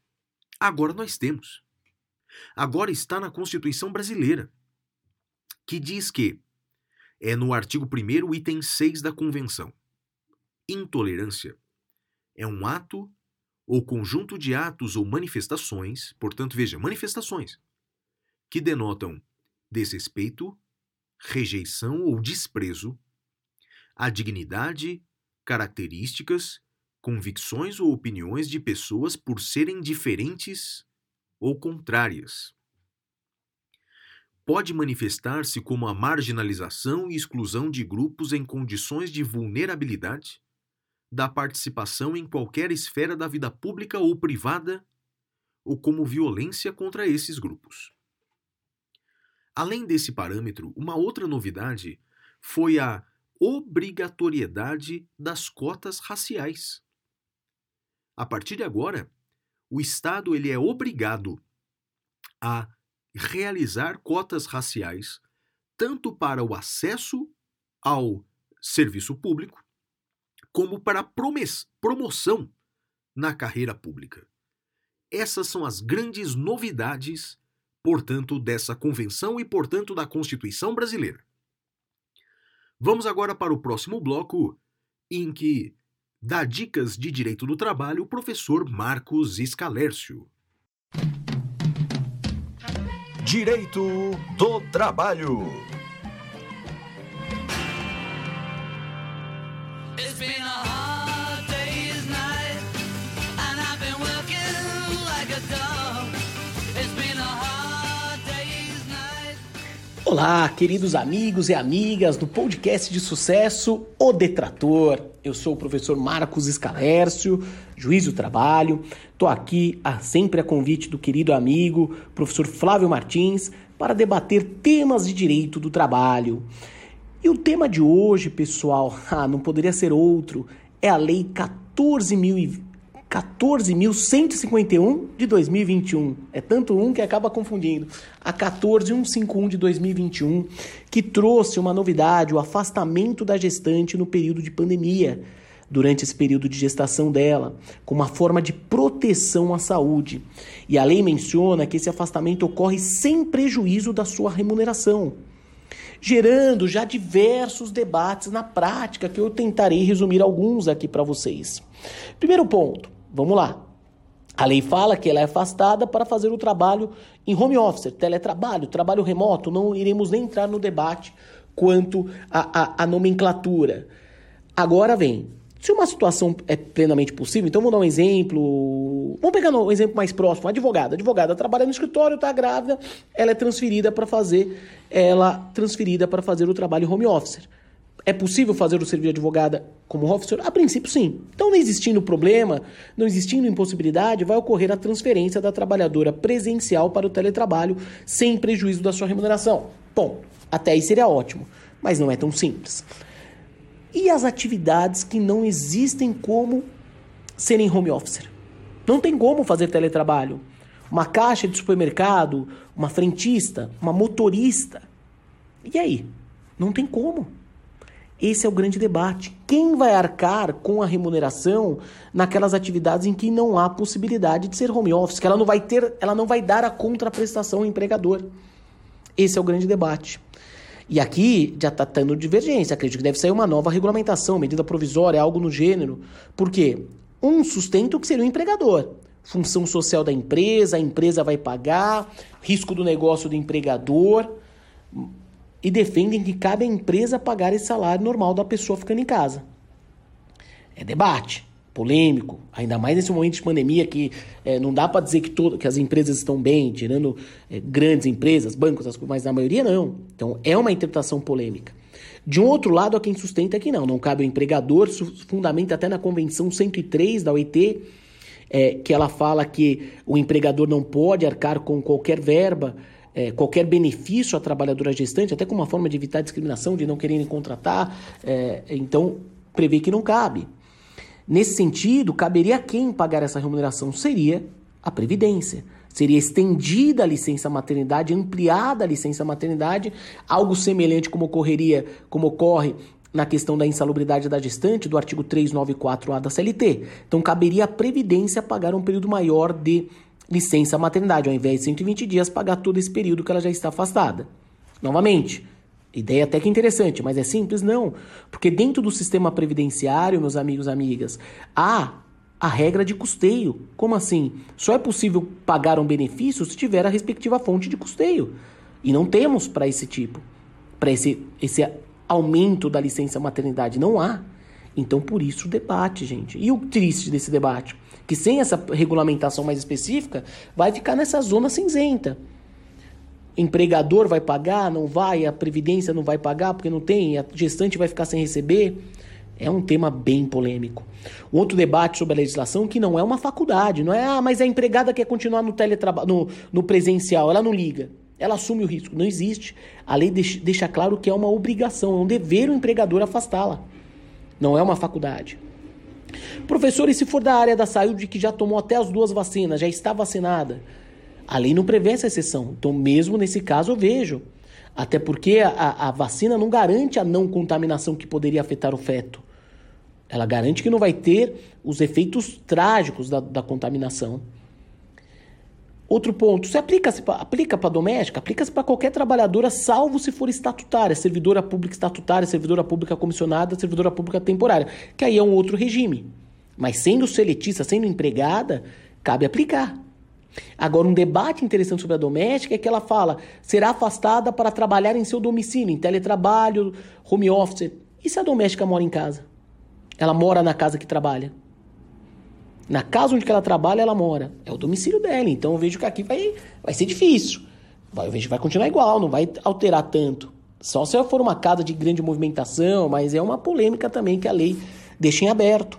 Agora nós temos. Agora está na Constituição brasileira, que diz que é no artigo 1, item 6 da Convenção. Intolerância é um ato ou conjunto de atos ou manifestações, portanto, veja, manifestações, que denotam desrespeito, rejeição ou desprezo à dignidade, características, convicções ou opiniões de pessoas por serem diferentes ou contrárias. Pode manifestar-se como a marginalização e exclusão de grupos em condições de vulnerabilidade, da participação em qualquer esfera da vida pública ou privada, ou como violência contra esses grupos. Além desse parâmetro, uma outra novidade foi a obrigatoriedade das cotas raciais. A partir de agora, o Estado ele é obrigado a realizar cotas raciais tanto para o acesso ao serviço público como para a promoção na carreira pública. Essas são as grandes novidades, portanto, dessa convenção e, portanto, da Constituição brasileira. Vamos agora para o próximo bloco, em que dá dicas de direito do trabalho o professor Marcos Escalércio. Direito do Trabalho. Olá, queridos amigos e amigas do podcast de sucesso O Detrator. Eu sou o professor Marcos Escalércio, juiz do trabalho. Estou aqui a, sempre a convite do querido amigo professor Flávio Martins para debater temas de direito do trabalho. E o tema de hoje, pessoal, (laughs) ah, não poderia ser outro, é a Lei 14.000 e- 14.151 de 2021. É tanto um que acaba confundindo. A 14151 de 2021, que trouxe uma novidade, o afastamento da gestante no período de pandemia, durante esse período de gestação dela, como uma forma de proteção à saúde. E a lei menciona que esse afastamento ocorre sem prejuízo da sua remuneração gerando já diversos debates na prática, que eu tentarei resumir alguns aqui para vocês. Primeiro ponto, vamos lá. A lei fala que ela é afastada para fazer o trabalho em home office, teletrabalho, trabalho remoto. Não iremos nem entrar no debate quanto à, nomenclatura. Agora vem. Se uma situação é plenamente possível, então vamos dar um exemplo. Vamos pegar um exemplo mais próximo. Advogada. Advogada trabalha no escritório, está grávida, ela é transferida para fazer, ela transferida para fazer o trabalho home office. É possível fazer o serviço de advogada como officer? A princípio, sim. Então, não existindo problema, não existindo impossibilidade, vai ocorrer a transferência da trabalhadora presencial para o teletrabalho sem prejuízo da sua remuneração. Bom, até aí seria ótimo, mas não é tão simples. E as atividades que não existem como serem home office? Não tem como fazer teletrabalho. Uma caixa de supermercado, uma frentista, uma motorista. E aí? Não tem como. Esse é o grande debate. Quem vai arcar com a remuneração naquelas atividades em que não há possibilidade de ser home office, que ela não vai ter, ela não vai dar a contraprestação ao empregador. Esse é o grande debate. E aqui já está tendo divergência. Acredito que deve sair uma nova regulamentação, medida provisória, algo no gênero. Por quê? Um sustento que seria o empregador. Função social da empresa, a empresa vai pagar, risco do negócio do empregador. E defendem que cabe à empresa pagar esse salário normal da pessoa ficando em casa. É debate, polêmico, ainda mais nesse momento de pandemia que é, não dá para dizer que, todo, que as empresas estão bem, tirando é, grandes empresas, bancos, as, mas na maioria não. Então é uma interpretação polêmica. De um outro lado, há quem sustenta que não, não cabe ao empregador, fundamenta até na Convenção 103 da OIT, é, que ela fala que o empregador não pode arcar com qualquer verba, é, qualquer benefício à trabalhadora gestante, até como uma forma de evitar discriminação, de não quererem contratar, é, então prevê que não cabe. Nesse sentido, caberia a quem pagar essa remuneração? Seria a Previdência. Seria estendida a licença maternidade, ampliada a licença maternidade, algo semelhante como ocorreria, como ocorre na questão da insalubridade da gestante, do artigo 394A da CLT. Então, caberia à Previdência pagar um período maior de licença maternidade, ao invés de 120 dias, pagar todo esse período que ela já está afastada. Novamente, Ideia até que interessante, mas é simples? Não. Porque dentro do sistema previdenciário, meus amigos e amigas, há a regra de custeio. Como assim? Só é possível pagar um benefício se tiver a respectiva fonte de custeio. E não temos para esse tipo, para esse, esse aumento da licença maternidade. Não há. Então, por isso o debate, gente. E o triste desse debate? Que sem essa regulamentação mais específica, vai ficar nessa zona cinzenta empregador vai pagar, não vai, a previdência não vai pagar porque não tem, a gestante vai ficar sem receber. É um tema bem polêmico. Outro debate sobre a legislação que não é uma faculdade, não é, ah, mas a empregada quer continuar no teletrabalho, no, no presencial, ela não liga. Ela assume o risco. Não existe. A lei deixa claro que é uma obrigação, é um dever o empregador afastá-la. Não é uma faculdade. Professor, e se for da área da saúde que já tomou até as duas vacinas, já está vacinada? A lei não prevê essa exceção. Então, mesmo nesse caso, eu vejo. Até porque a, a vacina não garante a não contaminação que poderia afetar o feto. Ela garante que não vai ter os efeitos trágicos da, da contaminação. Outro ponto, se aplica-se aplica para doméstica, aplica-se para qualquer trabalhadora, salvo se for estatutária, servidora pública estatutária, servidora pública comissionada, servidora pública temporária, que aí é um outro regime. Mas sendo seletista, sendo empregada, cabe aplicar. Agora, um debate interessante sobre a doméstica é que ela fala será afastada para trabalhar em seu domicílio, em teletrabalho, home office. E se a doméstica mora em casa? Ela mora na casa que trabalha. Na casa onde ela trabalha, ela mora. É o domicílio dela. Então eu vejo que aqui vai, vai ser difícil. Vai, eu vejo que vai continuar igual, não vai alterar tanto. Só se for uma casa de grande movimentação, mas é uma polêmica também que a lei deixa em aberto.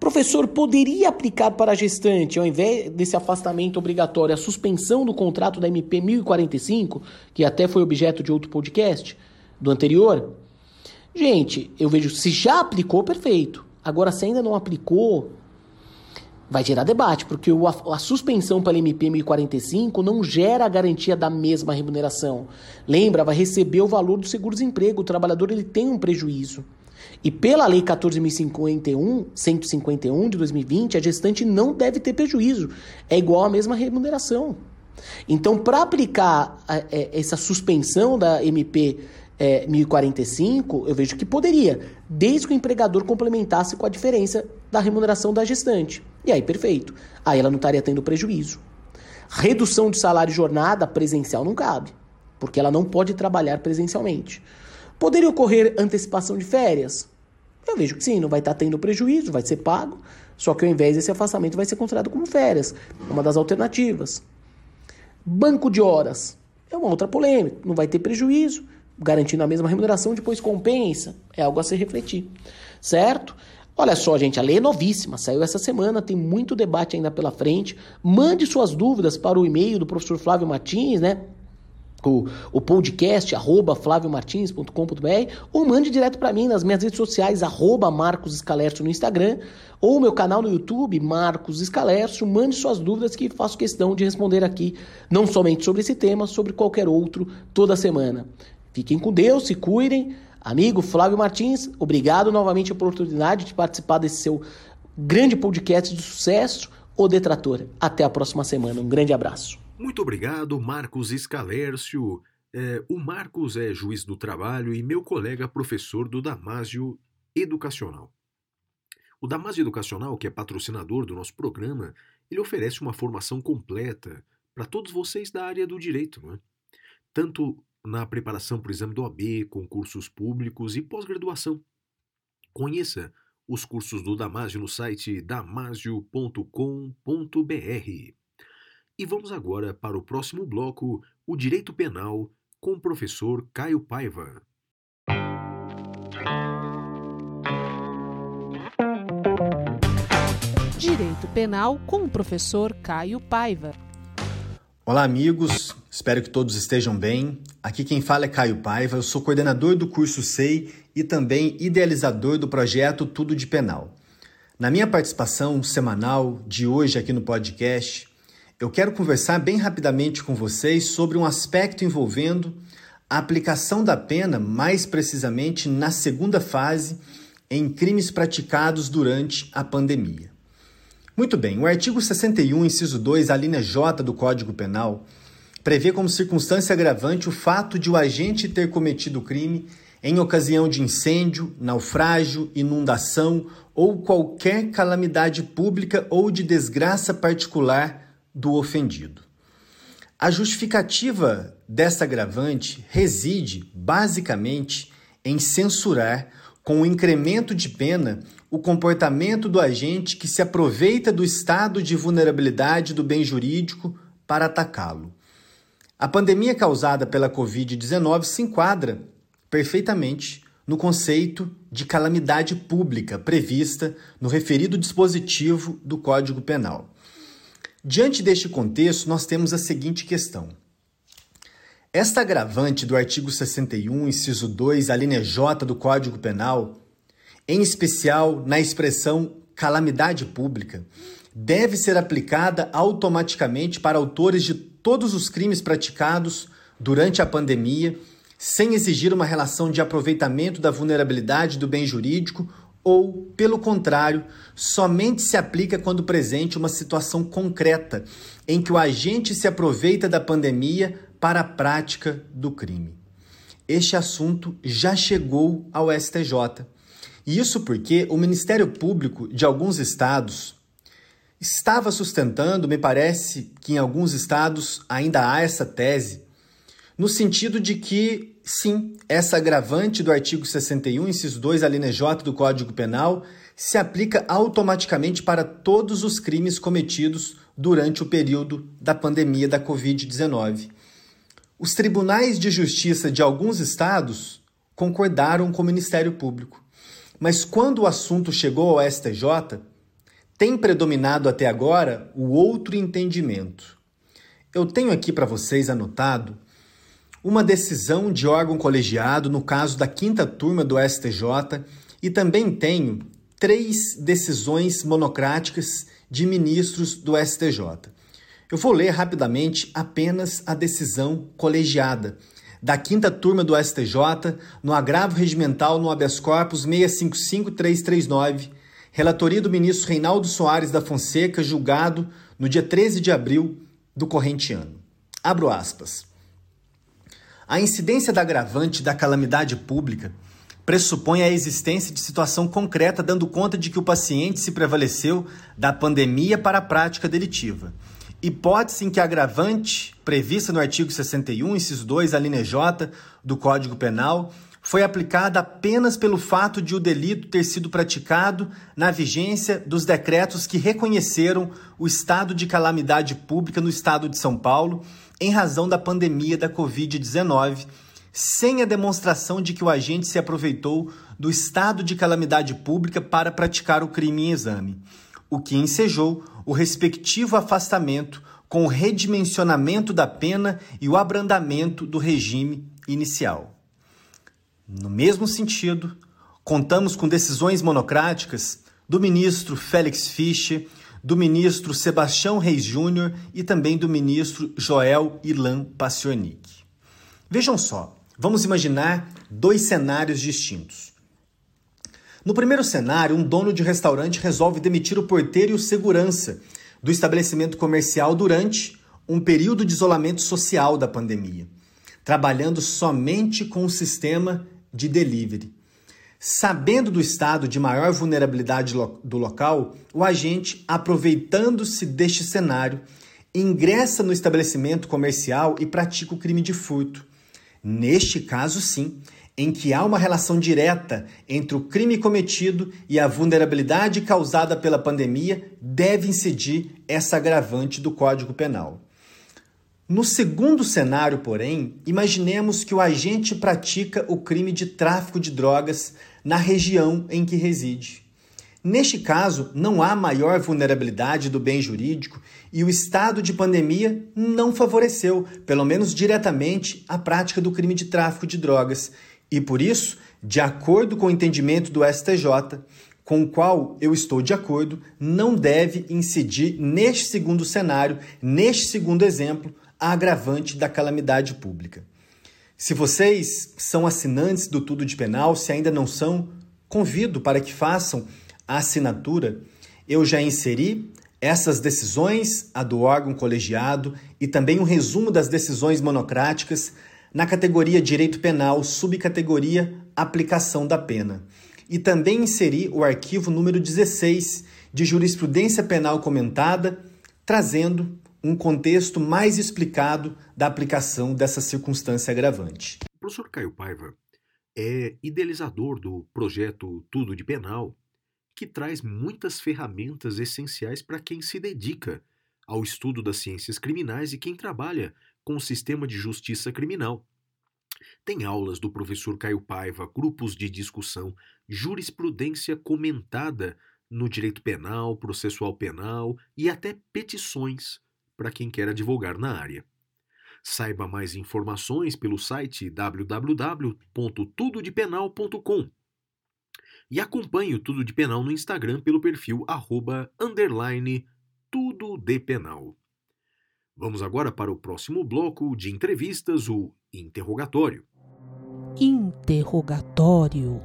Professor, poderia aplicar para a gestante, ao invés desse afastamento obrigatório, a suspensão do contrato da MP 1045, que até foi objeto de outro podcast, do anterior? Gente, eu vejo, se já aplicou, perfeito. Agora, se ainda não aplicou, vai gerar debate, porque a, suspensão para a MP 1045 não gera a garantia da mesma remuneração. Lembra, vai receber o valor do seguro-desemprego, o trabalhador ele tem um prejuízo. E pela Lei 14.051, 151 de 2020, a gestante não deve ter prejuízo. É igual à mesma remuneração. Então, para aplicar a, a, essa suspensão da MP é, 1045, eu vejo que poderia, desde que o empregador complementasse com a diferença da remuneração da gestante. E aí, perfeito. Aí ela não estaria tendo prejuízo. Redução de salário e jornada presencial não cabe, porque ela não pode trabalhar presencialmente. Poderia ocorrer antecipação de férias? Eu vejo que sim, não vai estar tendo prejuízo, vai ser pago, só que ao invés desse afastamento vai ser considerado como férias, uma das alternativas. Banco de horas é uma outra polêmica, não vai ter prejuízo, garantindo a mesma remuneração, depois compensa, é algo a se refletir, certo? Olha só, gente, a lei é novíssima, saiu essa semana, tem muito debate ainda pela frente. Mande suas dúvidas para o e-mail do professor Flávio Martins, né? o, o podcast arroba flaviomartins.com.br ou mande direto para mim nas minhas redes sociais arroba Marcos Escalercio no Instagram ou meu canal no YouTube Marcos Escalercio. Mande suas dúvidas que faço questão de responder aqui, não somente sobre esse tema, sobre qualquer outro toda semana. Fiquem com Deus, se cuidem. Amigo Flávio Martins, obrigado novamente pela oportunidade de participar desse seu grande podcast de sucesso, O Detrator. Até a próxima semana. Um grande abraço. Muito obrigado, Marcos Escalércio. É, o Marcos é juiz do trabalho e meu colega professor do Damásio Educacional. O Damásio Educacional, que é patrocinador do nosso programa, ele oferece uma formação completa para todos vocês da área do direito, é? tanto na preparação para o exame do OAB, concursos públicos e pós-graduação. Conheça os cursos do Damásio no site damasio.com.br. E vamos agora para o próximo bloco, o Direito Penal, com o professor Caio Paiva. Direito Penal com o professor Caio Paiva. Olá, amigos. Espero que todos estejam bem. Aqui quem fala é Caio Paiva. Eu sou coordenador do curso SEI e também idealizador do projeto Tudo de Penal. Na minha participação semanal de hoje aqui no podcast, eu quero conversar bem rapidamente com vocês sobre um aspecto envolvendo a aplicação da pena, mais precisamente na segunda fase, em crimes praticados durante a pandemia. Muito bem, o artigo 61, inciso 2, a linha J do Código Penal, prevê como circunstância agravante o fato de o agente ter cometido o crime em ocasião de incêndio, naufrágio, inundação ou qualquer calamidade pública ou de desgraça particular do ofendido. A justificativa desta agravante reside, basicamente, em censurar, com o incremento de pena, o comportamento do agente que se aproveita do estado de vulnerabilidade do bem jurídico para atacá-lo. A pandemia causada pela Covid-19 se enquadra perfeitamente no conceito de calamidade pública prevista no referido dispositivo do Código Penal. Diante deste contexto, nós temos a seguinte questão. Esta agravante do artigo 61, inciso 2, a linha J do Código Penal, em especial na expressão calamidade pública, deve ser aplicada automaticamente para autores de todos os crimes praticados durante a pandemia, sem exigir uma relação de aproveitamento da vulnerabilidade do bem jurídico ou, pelo contrário, somente se aplica quando presente uma situação concreta em que o agente se aproveita da pandemia para a prática do crime. Este assunto já chegou ao STJ. Isso porque o Ministério Público de alguns estados estava sustentando, me parece que em alguns estados ainda há essa tese, no sentido de que, sim, essa agravante do artigo 61, inciso 2, a linha J do Código Penal, se aplica automaticamente para todos os crimes cometidos durante o período da pandemia da Covid-19. Os tribunais de justiça de alguns estados concordaram com o Ministério Público. Mas quando o assunto chegou ao STJ, tem predominado até agora o outro entendimento. Eu tenho aqui para vocês anotado uma decisão de órgão colegiado no caso da quinta turma do STJ e também tenho três decisões monocráticas de ministros do STJ. Eu vou ler rapidamente apenas a decisão colegiada da quinta turma do STJ no agravo regimental no habeas corpus 655339, relatoria do ministro Reinaldo Soares da Fonseca, julgado no dia 13 de abril do corrente ano. Abro aspas. A incidência da agravante da calamidade pública pressupõe a existência de situação concreta dando conta de que o paciente se prevaleceu da pandemia para a prática delitiva hipótese em que a agravante prevista no artigo 61, inciso 2, a linha J do Código Penal, foi aplicada apenas pelo fato de o delito ter sido praticado na vigência dos decretos que reconheceram o estado de calamidade pública no estado de São Paulo em razão da pandemia da Covid-19, sem a demonstração de que o agente se aproveitou do estado de calamidade pública para praticar o crime em exame, o que ensejou o respectivo afastamento com o redimensionamento da pena e o abrandamento do regime inicial. No mesmo sentido, contamos com decisões monocráticas do ministro Félix Fischer, do ministro Sebastião Reis Júnior e também do ministro Joel Ilan Paciornik. Vejam só, vamos imaginar dois cenários distintos. No primeiro cenário, um dono de restaurante resolve demitir o porteiro e o segurança do estabelecimento comercial durante um período de isolamento social da pandemia, trabalhando somente com o sistema de delivery. Sabendo do estado de maior vulnerabilidade do local, o agente, aproveitando-se deste cenário, ingressa no estabelecimento comercial e pratica o crime de furto. Neste caso, sim, em que há uma relação direta entre o crime cometido e a vulnerabilidade causada pela pandemia, deve incidir essa agravante do Código Penal. No segundo cenário, porém, imaginemos que o agente pratica o crime de tráfico de drogas na região em que reside. Neste caso, não há maior vulnerabilidade do bem jurídico e o estado de pandemia não favoreceu, pelo menos diretamente, a prática do crime de tráfico de drogas e por isso, de acordo com o entendimento do STJ, com o qual eu estou de acordo, não deve incidir neste segundo cenário, neste segundo exemplo, agravante da calamidade pública. Se vocês são assinantes do Tudo de Penal, se ainda não são, convido para que façam a assinatura. Eu já inseri essas decisões, a do órgão colegiado e também um resumo das decisões monocráticas na categoria Direito Penal, subcategoria Aplicação da Pena. E também inseri o arquivo número 16 de Jurisprudência Penal Comentada, trazendo um contexto mais explicado da aplicação dessa circunstância agravante. O professor Caio Paiva é idealizador do projeto Tudo de Penal, que traz muitas ferramentas essenciais para quem se dedica ao estudo das ciências criminais e quem trabalha com o sistema de justiça criminal. Tem aulas do professor Caio Paiva, grupos de discussão, jurisprudência comentada no direito penal, processual penal e até petições para quem quer advogar na área. Saiba mais informações pelo site www.tudodepenal.com. E acompanhe o Tudo de Penal no Instagram pelo perfil arroba, underline Tudo de Penal. Vamos agora para o próximo bloco de entrevistas, o interrogatório. Interrogatório.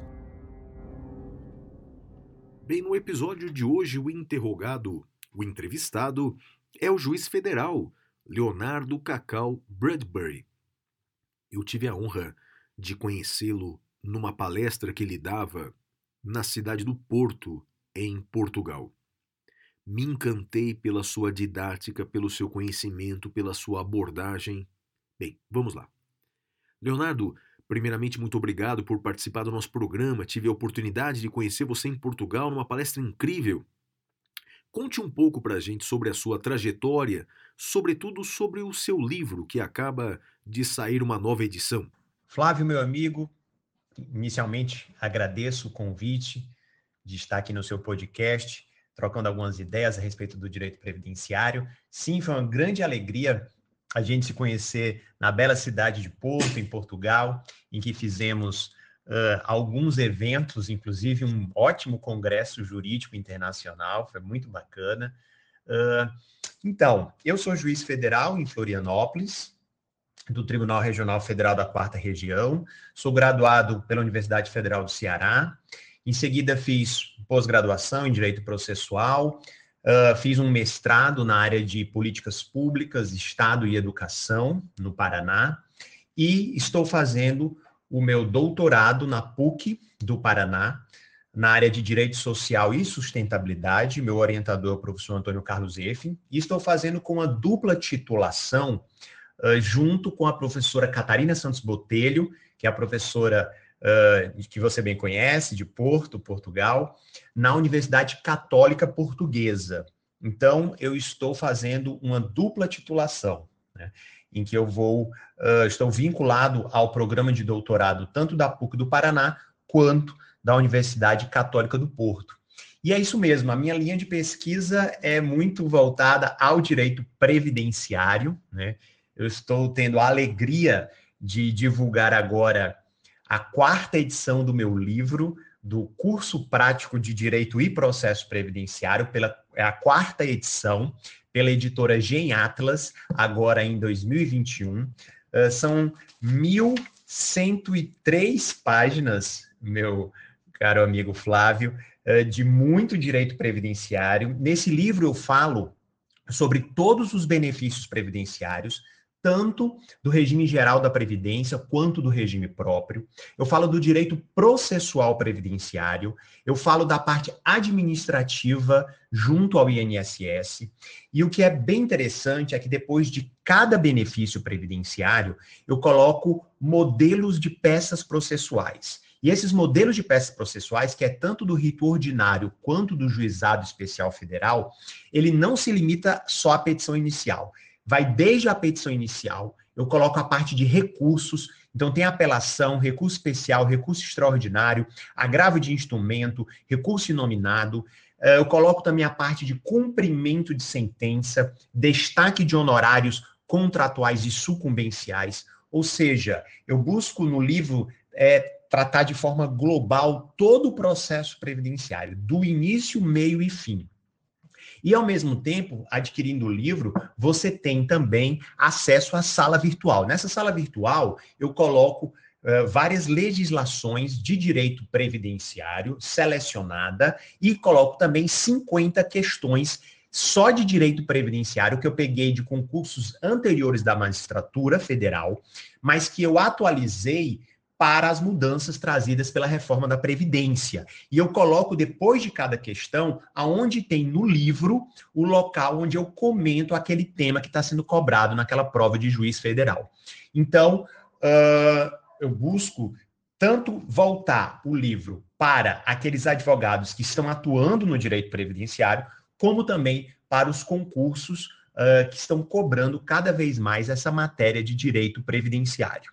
Bem, no episódio de hoje, o interrogado, o entrevistado, é o juiz federal Leonardo Cacau Bradbury. Eu tive a honra de conhecê-lo numa palestra que ele dava na cidade do Porto, em Portugal. Me encantei pela sua didática, pelo seu conhecimento, pela sua abordagem. Bem, vamos lá. Leonardo, primeiramente, muito obrigado por participar do nosso programa. Tive a oportunidade de conhecer você em Portugal numa palestra incrível. Conte um pouco para a gente sobre a sua trajetória, sobretudo sobre o seu livro, que acaba de sair uma nova edição. Flávio, meu amigo, inicialmente agradeço o convite de estar aqui no seu podcast trocando algumas ideias a respeito do direito previdenciário. Sim, foi uma grande alegria a gente se conhecer na bela cidade de Porto, em Portugal, em que fizemos uh, alguns eventos, inclusive um ótimo congresso jurídico internacional, foi muito bacana. Uh, então, eu sou juiz federal em Florianópolis, do Tribunal Regional Federal da Quarta Região, sou graduado pela Universidade Federal do Ceará em seguida, fiz pós-graduação em Direito Processual, uh, fiz um mestrado na área de Políticas Públicas, Estado e Educação, no Paraná, e estou fazendo o meu doutorado na PUC do Paraná, na área de Direito Social e Sustentabilidade. Meu orientador é o professor Antônio Carlos Eff, e estou fazendo com uma dupla titulação, uh, junto com a professora Catarina Santos Botelho, que é a professora uh, que você bem conhece, de Porto, Portugal, na Universidade Católica Portuguesa. Então, eu estou fazendo uma dupla titulação, né, em que eu vou, uh, estou vinculado ao programa de doutorado tanto da PUC do Paraná quanto da Universidade Católica do Porto. E é isso mesmo, a minha linha de pesquisa é muito voltada ao direito previdenciário, né? Eu estou tendo a alegria de divulgar agora a quarta edição do meu livro, do curso prático de Direito e Processo Previdenciário, pela, é a quarta edição, pela editora Gen Atlas, agora em 2021. Uh, são 1.103 páginas, meu caro amigo Flávio, uh, de muito direito previdenciário. Nesse livro eu falo sobre todos os benefícios previdenciários, tanto do regime geral da Previdência quanto do regime próprio. Eu falo do direito processual previdenciário, eu falo da parte administrativa junto ao INSS. E o que é bem interessante é que depois de cada benefício previdenciário, eu coloco modelos de peças processuais. E esses modelos de peças processuais, que é tanto do rito ordinário quanto do juizado especial federal, ele não se limita só à petição inicial vai desde a petição inicial, eu coloco a parte de recursos, então tem apelação, recurso especial, recurso extraordinário, agravo de instrumento, recurso inominado, eh, eu coloco também a parte de cumprimento de sentença, destaque de honorários contratuais e sucumbenciais, ou seja, eu busco no livro é, tratar de forma global todo o processo previdenciário, do início, meio e fim. E, ao mesmo tempo, adquirindo o livro, você tem também acesso à sala virtual. Nessa sala virtual, eu coloco Uh, várias legislações de direito previdenciário selecionada e coloco também 50 questões só de direito previdenciário que eu peguei de concursos anteriores da magistratura federal, mas que eu atualizei para as mudanças trazidas pela reforma da Previdência. E eu coloco depois de cada questão, aonde tem no livro o local onde eu comento aquele tema que está sendo cobrado naquela prova de juiz federal. Então, uh, eu busco tanto voltar o livro para aqueles advogados que estão atuando no direito previdenciário, como também para os concursos uh, que estão cobrando cada vez mais essa matéria de direito previdenciário.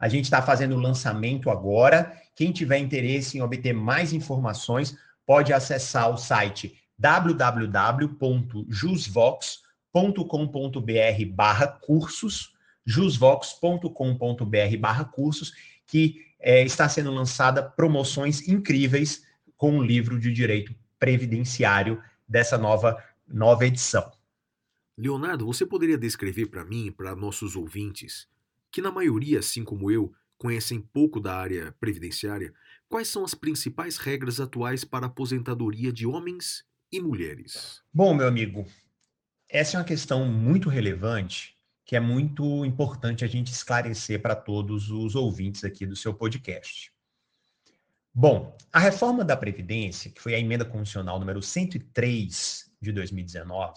A gente está fazendo o lançamento agora. Quem tiver interesse em obter mais informações, pode acessar o site www.jusvox.com.br barra cursos, jusvox.com.br barra cursos, que é, está sendo lançada promoções incríveis com o livro de direito previdenciário dessa nova, nova edição. Leonardo, você poderia descrever para mim para nossos ouvintes, que na maioria, assim como eu, conhecem pouco da área previdenciária, quais são as principais regras atuais para a aposentadoria de homens e mulheres? Bom, meu amigo, essa é uma questão muito relevante que é muito importante a gente esclarecer para todos os ouvintes aqui do seu podcast. Bom, a reforma da Previdência, que foi a emenda constitucional número 103 de 2019,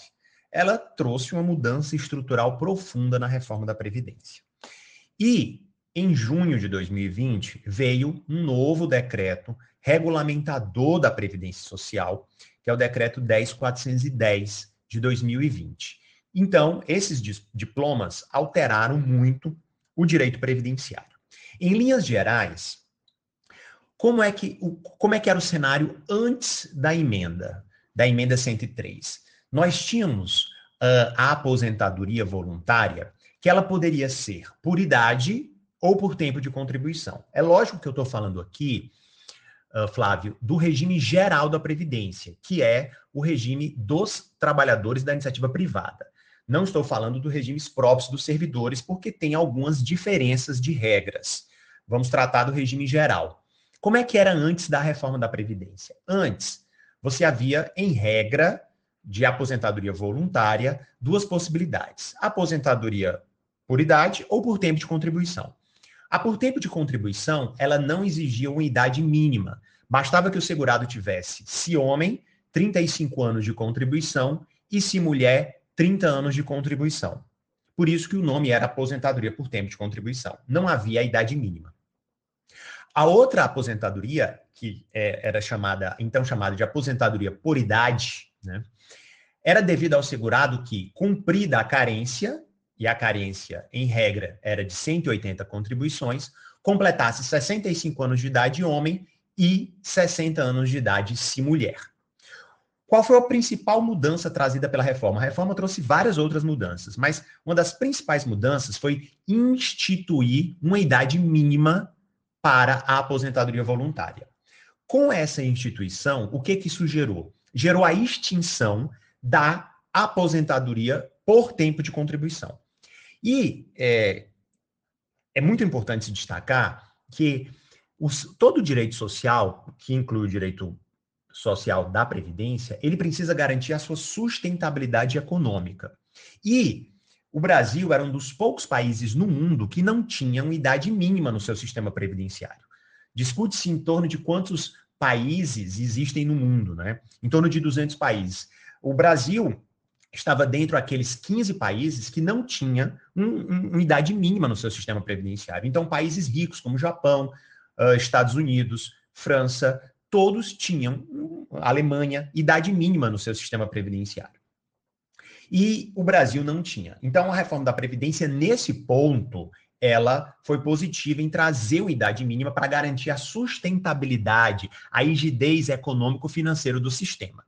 ela trouxe uma mudança estrutural profunda na reforma da Previdência. E, em junho de 2020, veio um novo decreto regulamentador da Previdência Social, que é o decreto 10410 de 2020. Então, esses diplomas alteraram muito o direito previdenciário. Em linhas gerais, como é que, como é que era o cenário antes da emenda, da emenda 103? Nós tínhamos uh, a aposentadoria voluntária, que ela poderia ser por idade ou por tempo de contribuição. É lógico que eu estou falando aqui, uh, Flávio, do regime geral da Previdência, que é o regime dos trabalhadores da iniciativa privada. Não estou falando do regimes próprios dos servidores, porque tem algumas diferenças de regras. Vamos tratar do regime geral. Como é que era antes da reforma da Previdência? Antes, você havia, em regra, de aposentadoria voluntária, duas possibilidades: aposentadoria por idade ou por tempo de contribuição. A por tempo de contribuição, ela não exigia uma idade mínima. Bastava que o segurado tivesse, se homem, 35 anos de contribuição e se mulher, 30 anos de contribuição. Por isso que o nome era aposentadoria por tempo de contribuição. Não havia a idade mínima. A outra aposentadoria, que é, era chamada, então chamada de aposentadoria por idade, né, era devido ao segurado que, cumprida a carência, e a carência, em regra, era de 180 contribuições, completasse 65 anos de idade homem e 60 anos de idade se mulher. Qual foi a principal mudança trazida pela reforma? A reforma trouxe várias outras mudanças, mas uma das principais mudanças foi instituir uma idade mínima para a aposentadoria voluntária. Com essa instituição, o que que isso gerou? Gerou a extinção da aposentadoria por tempo de contribuição. E é, é muito importante se destacar que os, todo direito social, que inclui o direito social da Previdência, ele precisa garantir a sua sustentabilidade econômica. E o Brasil era um dos poucos países no mundo que não tinha uma idade mínima no seu sistema previdenciário. Discute-se em torno de quantos países existem no mundo, né? Em torno de 200 países. O Brasil estava dentro daqueles 15 países que não tinha um, um, uma idade mínima no seu sistema previdenciário. Então, países ricos como Japão, uh, Estados Unidos, França, todos tinham, Alemanha, idade mínima no seu sistema previdenciário. E o Brasil não tinha. Então, a reforma da Previdência, nesse ponto, ela foi positiva em trazer uma idade mínima para garantir a sustentabilidade, a rigidez econômico-financeiro do sistema.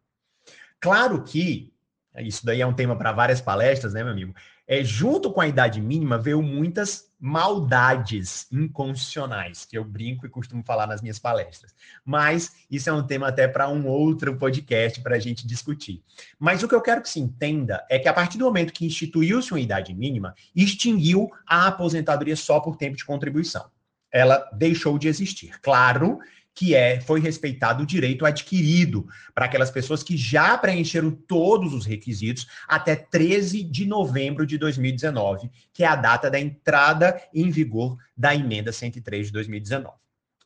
Claro que isso daí é um tema para várias palestras, né, meu amigo? É, junto com a idade mínima veio muitas maldades inconstitucionais, que eu brinco e costumo falar nas minhas palestras. Mas isso é um tema até para um outro podcast para a gente discutir. Mas o que eu quero que se entenda é que a partir do momento que instituiu-se uma idade mínima, extinguiu a aposentadoria só por tempo de contribuição. Ela deixou de existir. Claro que é foi respeitado o direito adquirido para aquelas pessoas que já preencheram todos os requisitos até 13 de novembro de 2019, que é a data da entrada em vigor da emenda 103 de 2019.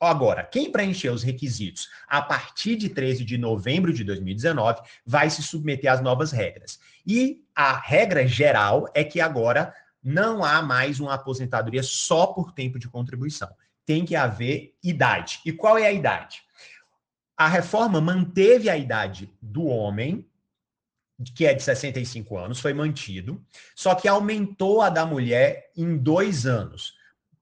Agora, quem preencher os requisitos a partir de 13 de novembro de 2019 vai se submeter às novas regras. E a regra geral é que agora não há mais uma aposentadoria só por tempo de contribuição tem que haver idade. E qual é a idade? A reforma manteve a idade do homem, que é de 65 anos, foi mantido, só que aumentou a da mulher em dois anos.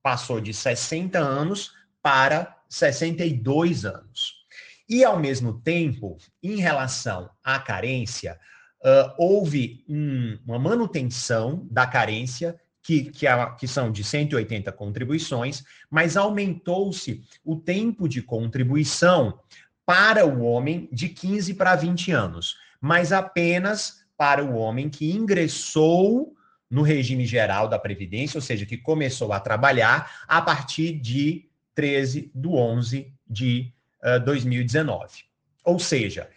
Passou de 60 anos para 62 anos. E, ao mesmo tempo, em relação à carência, uh, houve um, uma manutenção da carência que, que, é- que são de 180 contribuições, mas aumentou-se o tempo de contribuição para o homem de 15 para 20 anos, mas apenas para o homem que ingressou no regime geral da Previdência, ou seja, que começou a trabalhar a partir de 13 de 11 de uh, 2019. Ou seja,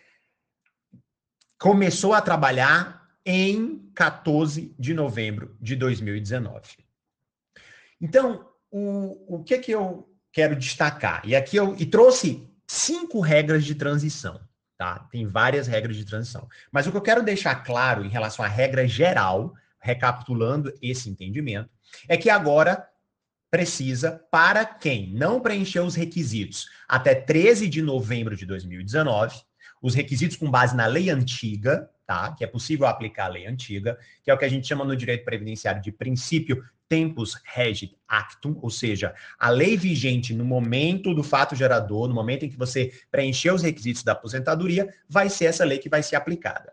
começou a trabalhar em 14 de novembro de 2019. Então, o, o que que eu quero destacar? E aqui eu e trouxe cinco regras de transição, tá? Tem várias regras de transição. Mas o que eu quero deixar claro em relação à regra geral, recapitulando esse entendimento, é que agora precisa, para quem não preencheu os requisitos até 13 de novembro de 2019, os requisitos com base na lei antiga, tá? Que é possível aplicar a lei antiga, que é o que a gente chama no direito previdenciário de princípio tempus regit actum, ou seja, a lei vigente no momento do fato gerador, no momento em que você preencheu os requisitos da aposentadoria, vai ser essa lei que vai ser aplicada.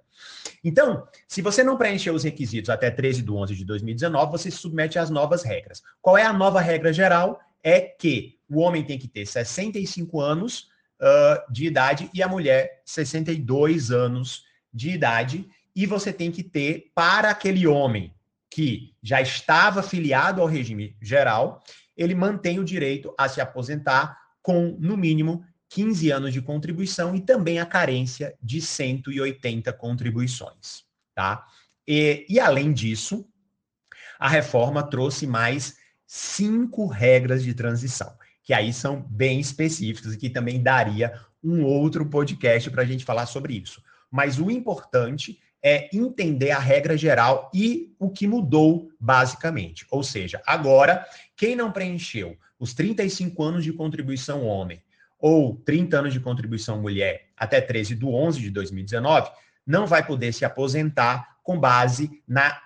Então, se você não preencheu os requisitos até 13 de 11 de 2019, você se submete às novas regras. Qual é a nova regra geral? É que o homem tem que ter 65 anos uh, de idade e a mulher 62 anos de idade. E você tem que ter, para aquele homem que já estava filiado ao regime geral, ele mantém o direito a se aposentar com, no mínimo, 15 anos de contribuição e também a carência de 180 contribuições, tá? E, e além disso, a reforma trouxe mais cinco regras de transição, que aí são bem específicas e que também daria um outro podcast para a gente falar sobre isso. Mas o importante é entender a regra geral e o que mudou basicamente. Ou seja, agora, quem não preencheu os 35 anos de contribuição homem ou 30 anos de contribuição mulher até 13 de 11 de 2019, não vai poder se aposentar com base na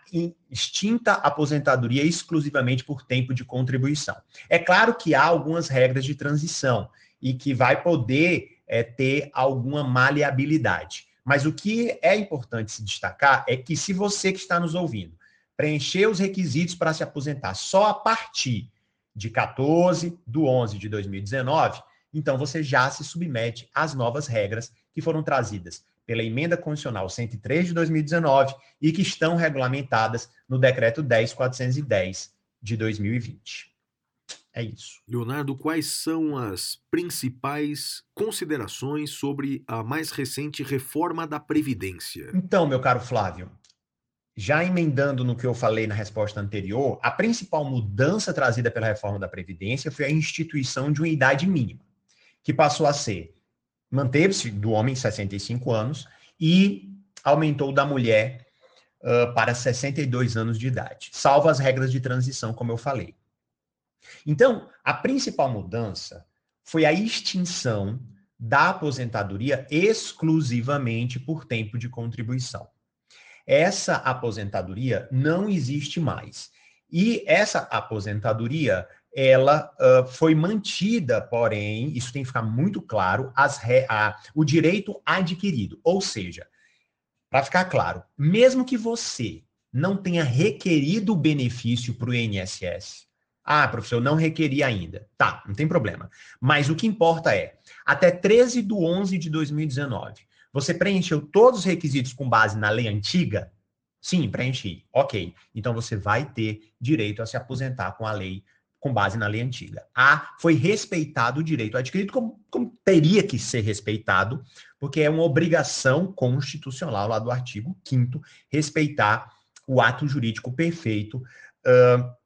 extinta aposentadoria exclusivamente por tempo de contribuição. É claro que há algumas regras de transição e que vai poder é, ter alguma maleabilidade. Mas o que é importante se destacar é que se você que está nos ouvindo preencher os requisitos para se aposentar só a partir de 14 de 11 de 2019, então você já se submete às novas regras que foram trazidas pela Emenda Constitucional 103 de 2019 e que estão regulamentadas no Decreto 10410 de 2020. É isso. Leonardo, quais são as principais considerações sobre a mais recente reforma da Previdência? Então, meu caro Flávio, já emendando no que eu falei na resposta anterior, a principal mudança trazida pela reforma da Previdência foi a instituição de uma idade mínima que passou a ser, manteve-se do homem 65 anos e aumentou da mulher uh, para 62 anos de idade, salvo as regras de transição, como eu falei. Então, a principal mudança foi a extinção da aposentadoria exclusivamente por tempo de contribuição. Essa aposentadoria não existe mais. E essa aposentadoria ela uh, foi mantida, porém, isso tem que ficar muito claro, re, a, o direito adquirido. Ou seja, para ficar claro, mesmo que você não tenha requerido o benefício para o INSS, ah, professor, eu não requeri ainda. Tá, não tem problema. Mas o que importa é, até 13 de 11 de 2019, você preencheu todos os requisitos com base na lei antiga? Sim, preenchi. Ok. Então você vai ter direito a se aposentar com a lei com base na lei antiga. A foi respeitado o direito adquirido como, como, teria que ser respeitado, porque é uma obrigação constitucional lá do artigo 5 respeitar o ato jurídico perfeito, uh,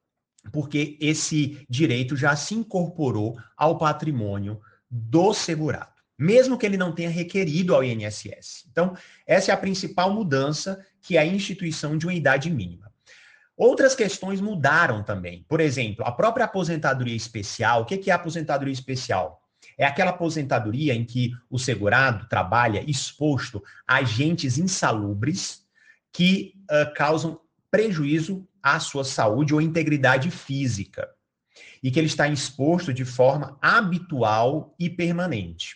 porque esse direito já se incorporou ao patrimônio do segurado, mesmo que ele não tenha requerido ao INSS. Então, essa é a principal mudança, que é a instituição de uma idade mínima. Outras questões mudaram também. Por exemplo, a própria aposentadoria especial. O que é a aposentadoria especial? É aquela aposentadoria em que o segurado trabalha exposto a agentes insalubres que uh, causam prejuízo à sua saúde ou integridade física. E que ele está exposto de forma habitual e permanente.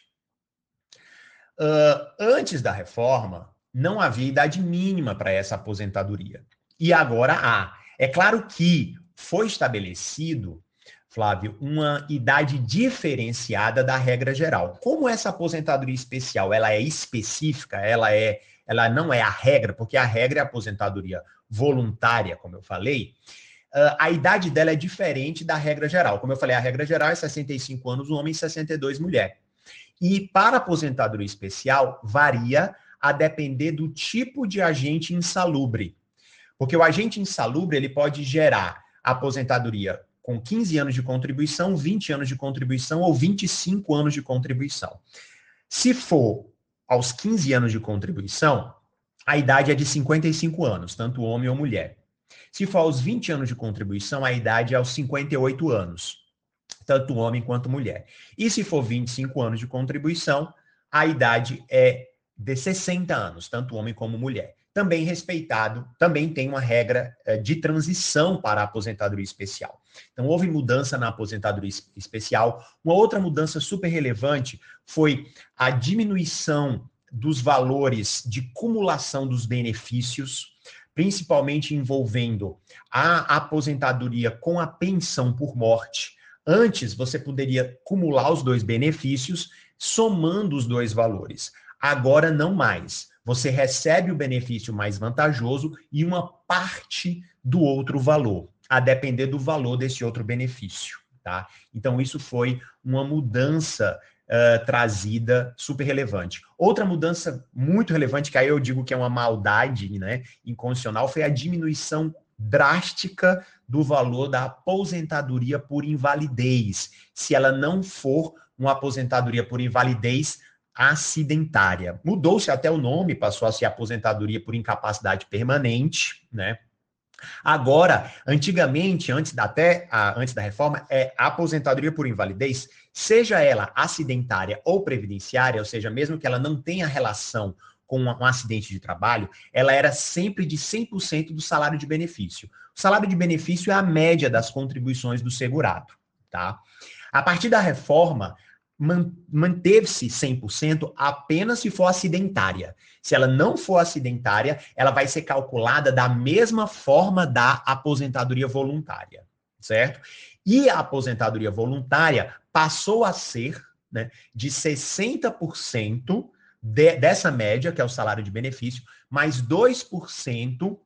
Uh, antes da reforma, não havia idade mínima para essa aposentadoria. E agora há. É claro que foi estabelecido, Flávio, uma idade diferenciada da regra geral. Como essa aposentadoria especial, ela é específica, ela é, ela não é a regra, porque a regra é a aposentadoria voluntária, como eu falei, a idade dela é diferente da regra geral. Como eu falei, a regra geral é 65 anos homem e 62 mulher. E para aposentadoria especial, varia a depender do tipo de agente insalubre. Porque o agente insalubre, ele pode gerar aposentadoria com 15 anos de contribuição, 20 anos de contribuição ou 25 anos de contribuição. Se for aos 15 anos de contribuição, a idade é de 55 anos, tanto homem ou mulher. Se for aos 20 anos de contribuição, a idade é aos 58 anos, tanto homem quanto mulher. E se for 25 anos de contribuição, a idade é de 60 anos, tanto homem como mulher também respeitado, também tem uma regra eh, de transição para a aposentadoria especial. Então, houve mudança na aposentadoria especial. Uma outra mudança super relevante foi a diminuição dos valores de cumulação dos benefícios, principalmente envolvendo a aposentadoria com a pensão por morte. Antes, você poderia cumular os dois benefícios, somando os dois valores. Agora, não mais você recebe o benefício mais vantajoso e uma parte do outro valor, a depender do valor desse outro benefício. Tá? Então, isso foi uma mudança uh, trazida super relevante. Outra mudança muito relevante, que aí eu digo que é uma maldade né, incondicional, foi a diminuição drástica do valor da aposentadoria por invalidez, se ela não for uma aposentadoria por invalidez acidentária. Mudou-se até o nome, passou a ser aposentadoria por incapacidade permanente, né? Agora, antigamente, antes da, até a, antes da reforma, é aposentadoria por invalidez, seja ela acidentária ou previdenciária, ou seja, mesmo que ela não tenha relação com um acidente de trabalho, ela era sempre de 100% do salário de benefício. O salário de benefício é a média das contribuições do segurado, tá? A partir da reforma, manteve-se 100% apenas se for acidentária. Se ela não for acidentária, ela vai ser calculada da mesma forma da aposentadoria voluntária, certo? E a aposentadoria voluntária passou a ser né, de 60% de, dessa média, que é o salário de benefício, mais 2%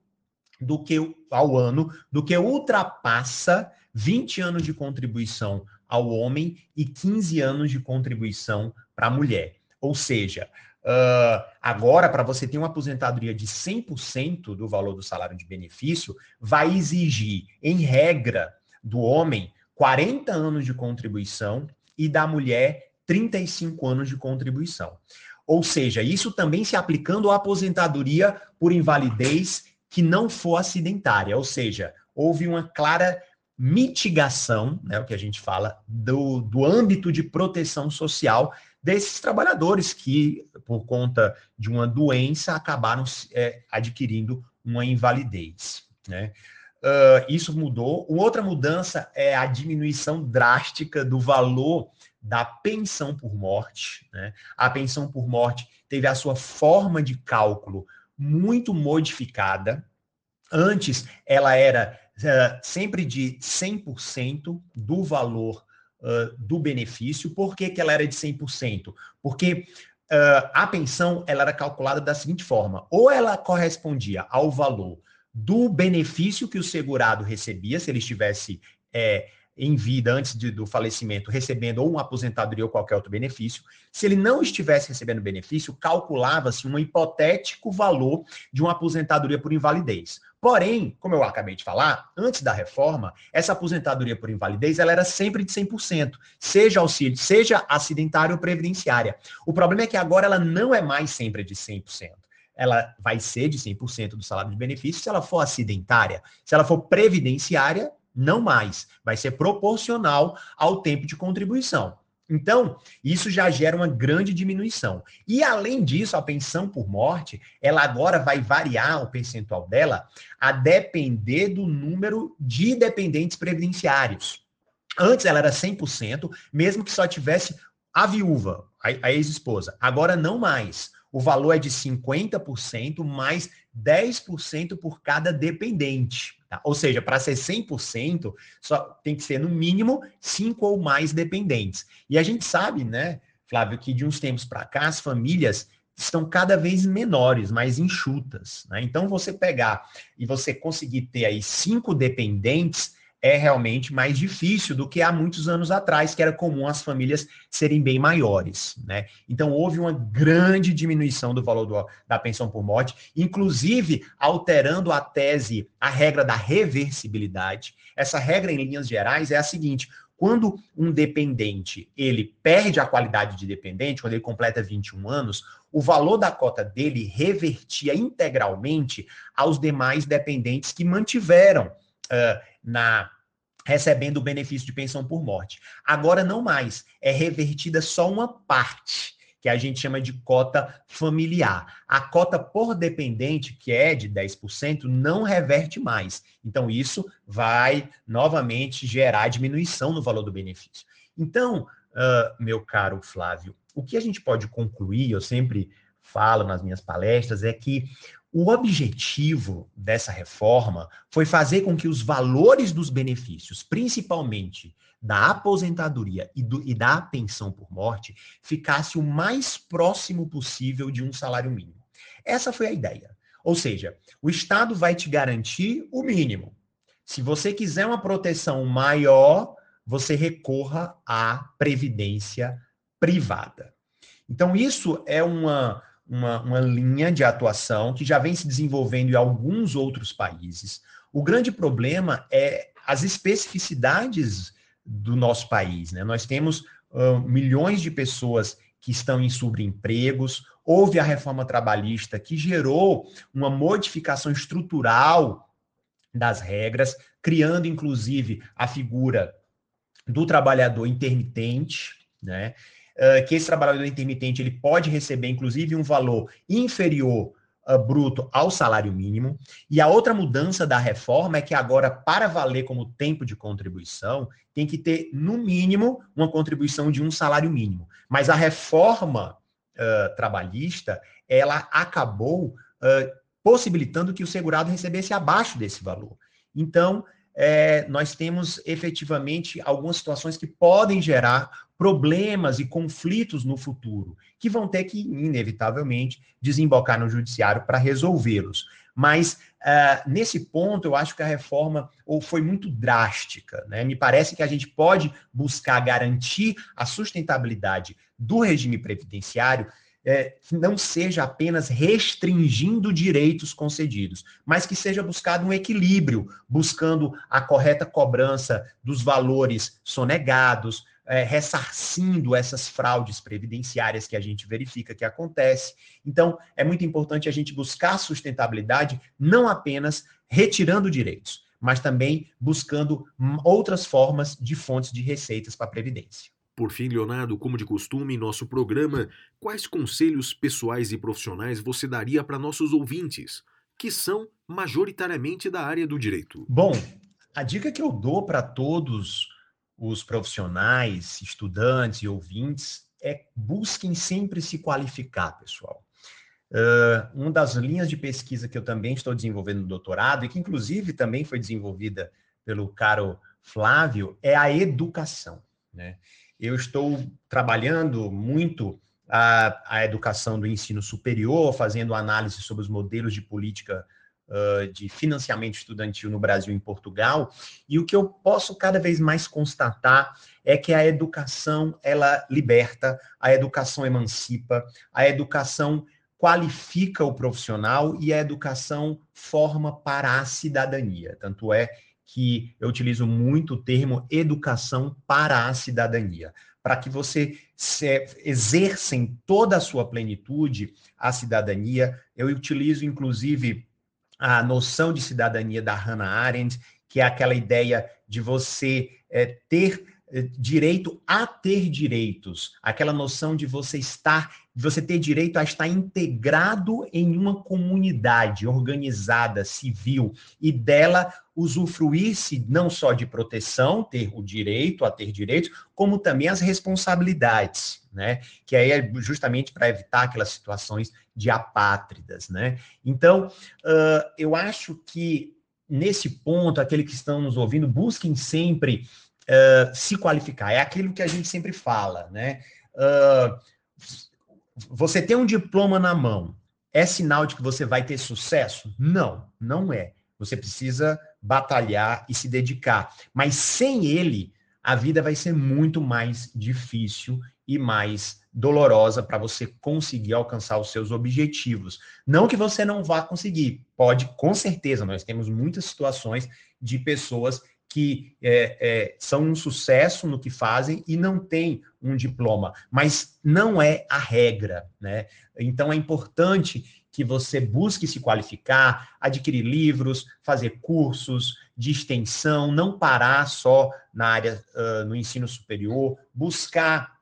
do que ao ano, do que ultrapassa 20 anos de contribuição ao homem e 15 anos de contribuição para a mulher. Ou seja, uh, agora, para você ter uma aposentadoria de 100% do valor do salário de benefício, vai exigir, em regra, do homem 40 anos de contribuição e da mulher 35 anos de contribuição. Ou seja, isso também se aplicando à aposentadoria por invalidez que não for acidentária, ou seja, houve uma clara mitigação, né, o que a gente fala, do, do âmbito de proteção social desses trabalhadores que, por conta de uma doença, acabaram é, adquirindo uma invalidez. Né? Uh, isso mudou. Outra mudança é a diminuição drástica do valor da pensão por morte. Né? A pensão por morte teve a sua forma de cálculo muito modificada. Antes, ela era sempre de 100% do valor uh, do benefício. Por que, que ela era de 100%? Porque uh, a pensão ela era calculada da seguinte forma: ou ela correspondia ao valor do benefício que o segurado recebia, se ele estivesse é, em vida antes de, do falecimento, recebendo ou uma aposentadoria ou qualquer outro benefício. Se ele não estivesse recebendo benefício, calculava-se um hipotético valor de uma aposentadoria por invalidez. Porém, como eu acabei de falar, antes da reforma, essa aposentadoria por invalidez ela era sempre de 100%, seja auxílio, seja acidentária ou previdenciária. O problema é que agora ela não é mais sempre de 100% ela vai ser de 100% do salário de benefício se ela for acidentária. Se ela for previdenciária, não mais. Vai ser proporcional ao tempo de contribuição. Então, isso já gera uma grande diminuição. E além disso, a pensão por morte, ela agora vai variar o percentual dela a depender do número de dependentes previdenciários. Antes ela era 100%, mesmo que só tivesse a viúva, a, ex-esposa. Agora não mais. O valor é de 50% mais 10% por cada dependente. Tá? Ou seja, para ser 100%, só tem que ser no mínimo cinco ou mais dependentes. E a gente sabe, né, Flávio, que de uns tempos para cá as famílias estão cada vez menores, mais enxutas. Né? Então, você pegar e você conseguir ter aí cinco dependentes é realmente mais difícil do que há muitos anos atrás, que era comum as famílias serem bem maiores. Né? Então, houve uma grande diminuição do valor do, da pensão por morte, inclusive alterando a tese, a regra da reversibilidade. Essa regra, em linhas gerais, é a seguinte: quando um dependente ele perde a qualidade de dependente, quando ele completa 21 anos, o valor da cota dele revertia integralmente aos demais dependentes que mantiveram na recebendo o benefício de pensão por morte. Agora não mais, é revertida só uma parte, que a gente chama de cota familiar. A cota por dependente, que é de 10%, não reverte mais. Então isso vai novamente gerar diminuição no valor do benefício. Então, uh, meu caro Flávio, o que a gente pode concluir, eu sempre falo nas minhas palestras, é que o objetivo dessa reforma foi fazer com que os valores dos benefícios, principalmente da aposentadoria e, do, e da pensão por morte, ficasse o mais próximo possível de um salário mínimo. Essa foi a ideia. Ou seja, o Estado vai te garantir o mínimo. Se você quiser uma proteção maior, você recorra à previdência privada. Então, isso é uma uma, uma linha de atuação que já vem se desenvolvendo em alguns outros países. O grande problema é as especificidades do nosso país. Né? Nós temos uh, milhões de pessoas que estão em subempregos, houve a reforma trabalhista que gerou uma modificação estrutural das regras, criando inclusive a figura do trabalhador intermitente, né? Uh, que esse trabalhador intermitente ele pode receber, inclusive, um valor inferior uh, bruto ao salário mínimo. E a outra mudança da reforma é que agora, para valer como tempo de contribuição, tem que ter, no mínimo, uma contribuição de um salário mínimo. Mas a reforma uh, trabalhista, ela acabou possibilitando que o segurado recebesse abaixo desse valor. Então, é, nós temos efetivamente algumas situações que podem gerar problemas e conflitos no futuro, que vão ter que, inevitavelmente, desembocar no judiciário para resolvê-los. Mas, uh, nesse ponto, eu acho que a reforma ou foi muito drástica. Né? Me parece que a gente pode buscar garantir a sustentabilidade do regime previdenciário é, não seja apenas restringindo direitos concedidos, mas que seja buscado um equilíbrio, buscando a correta cobrança dos valores sonegados, é, ressarcindo essas fraudes previdenciárias que a gente verifica que acontece. Então, é muito importante a gente buscar sustentabilidade, não apenas retirando direitos, mas também buscando outras formas de fontes de receitas para a Previdência. Por fim, Leonardo, como de costume em nosso programa, quais conselhos pessoais e profissionais você daria para nossos ouvintes, que são majoritariamente da área do direito? Bom, a dica que eu dou para todos os profissionais, estudantes e ouvintes é busquem sempre se qualificar, pessoal. Uh, uma das linhas de pesquisa que eu também estou desenvolvendo no doutorado, e que inclusive também foi desenvolvida pelo caro Flávio, é a educação. Né? Eu estou trabalhando muito a, a educação do ensino superior, fazendo análise sobre os modelos de política uh, de financiamento estudantil no Brasil e em Portugal, e o que eu posso cada vez mais constatar é que a educação, ela liberta, a educação emancipa, a educação qualifica o profissional e a educação forma para a cidadania. Tanto é que eu utilizo muito o termo educação para a cidadania, para que você exerça em toda a sua plenitude a cidadania. Eu utilizo, inclusive, a noção de cidadania da Hannah Arendt, que é aquela ideia de você é, ter é, direito a ter direitos, aquela noção de você estar, você ter direito a estar integrado em uma comunidade organizada, civil, e dela usufruir-se não só de proteção, ter o direito a ter direitos, como também as responsabilidades, né? Que aí é justamente para evitar aquelas situações de apátridas, né? Então, uh, eu acho que nesse ponto, aquele que estão nos ouvindo, busquem sempre uh, se qualificar. É aquilo que a gente sempre fala, né? Uh, você tem um diploma na mão, é sinal de que você vai ter sucesso? Não, não é. Você precisa batalhar e se dedicar. Mas sem ele, a vida vai ser muito mais difícil e mais dolorosa para você conseguir alcançar os seus objetivos. Não que você não vá conseguir, pode, com certeza. Nós temos muitas situações de pessoas que é, é, são um sucesso no que fazem e não têm um diploma, mas não é a regra, né? Então é importante que você busque se qualificar, adquirir livros, fazer cursos de extensão, não parar só na área uh, no ensino superior, buscar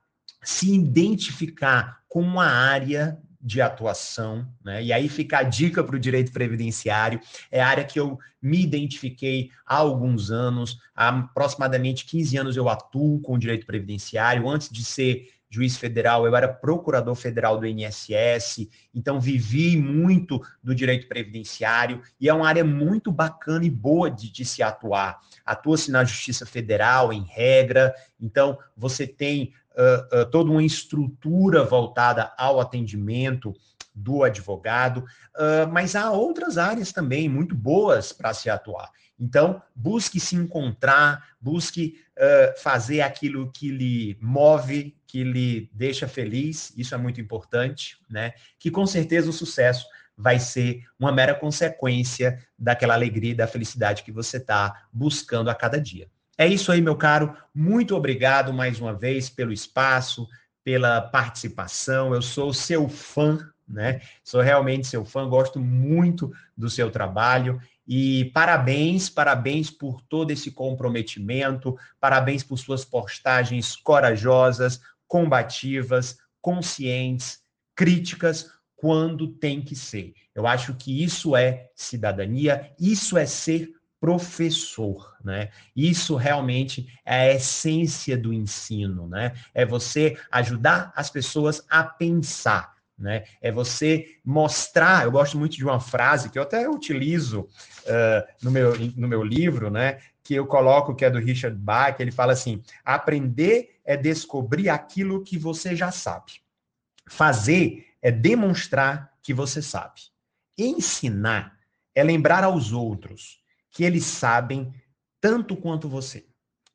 se identificar com uma área de atuação, né? E aí fica a dica para o direito previdenciário, é a área que eu me identifiquei há alguns anos, há aproximadamente 15 anos eu atuo com o direito previdenciário, antes de ser juiz federal, eu era procurador federal do INSS, então vivi muito do direito previdenciário e é uma área muito bacana e boa de, de se atuar. Atua-se na Justiça Federal, em regra, então você tem uh, uh, toda uma estrutura voltada ao atendimento do advogado, uh, mas há outras áreas também muito boas para se atuar. Então, busque se encontrar, busque fazer aquilo que lhe move, que lhe deixa feliz, isso é muito importante, né? Que com certeza o sucesso vai ser uma mera consequência daquela alegria e da felicidade que você está buscando a cada dia. É isso aí, meu caro. Muito obrigado mais uma vez pelo espaço, pela participação. Eu sou seu fã, né? Sou realmente seu fã, gosto muito do seu trabalho. E parabéns, parabéns por todo esse comprometimento, parabéns por suas postagens corajosas, combativas, conscientes, críticas, quando tem que ser. Eu acho que isso é cidadania, isso é ser professor, né? Isso realmente é a essência do ensino, né? É você ajudar as pessoas a pensar, né? É você mostrar. Eu gosto muito de uma frase que eu até utilizo uh, no, meu, no meu livro, né? Que eu coloco que é do Richard Bach. Ele fala assim: aprender é descobrir aquilo que você já sabe. Fazer é demonstrar que você sabe. Ensinar é lembrar aos outros que eles sabem tanto quanto você.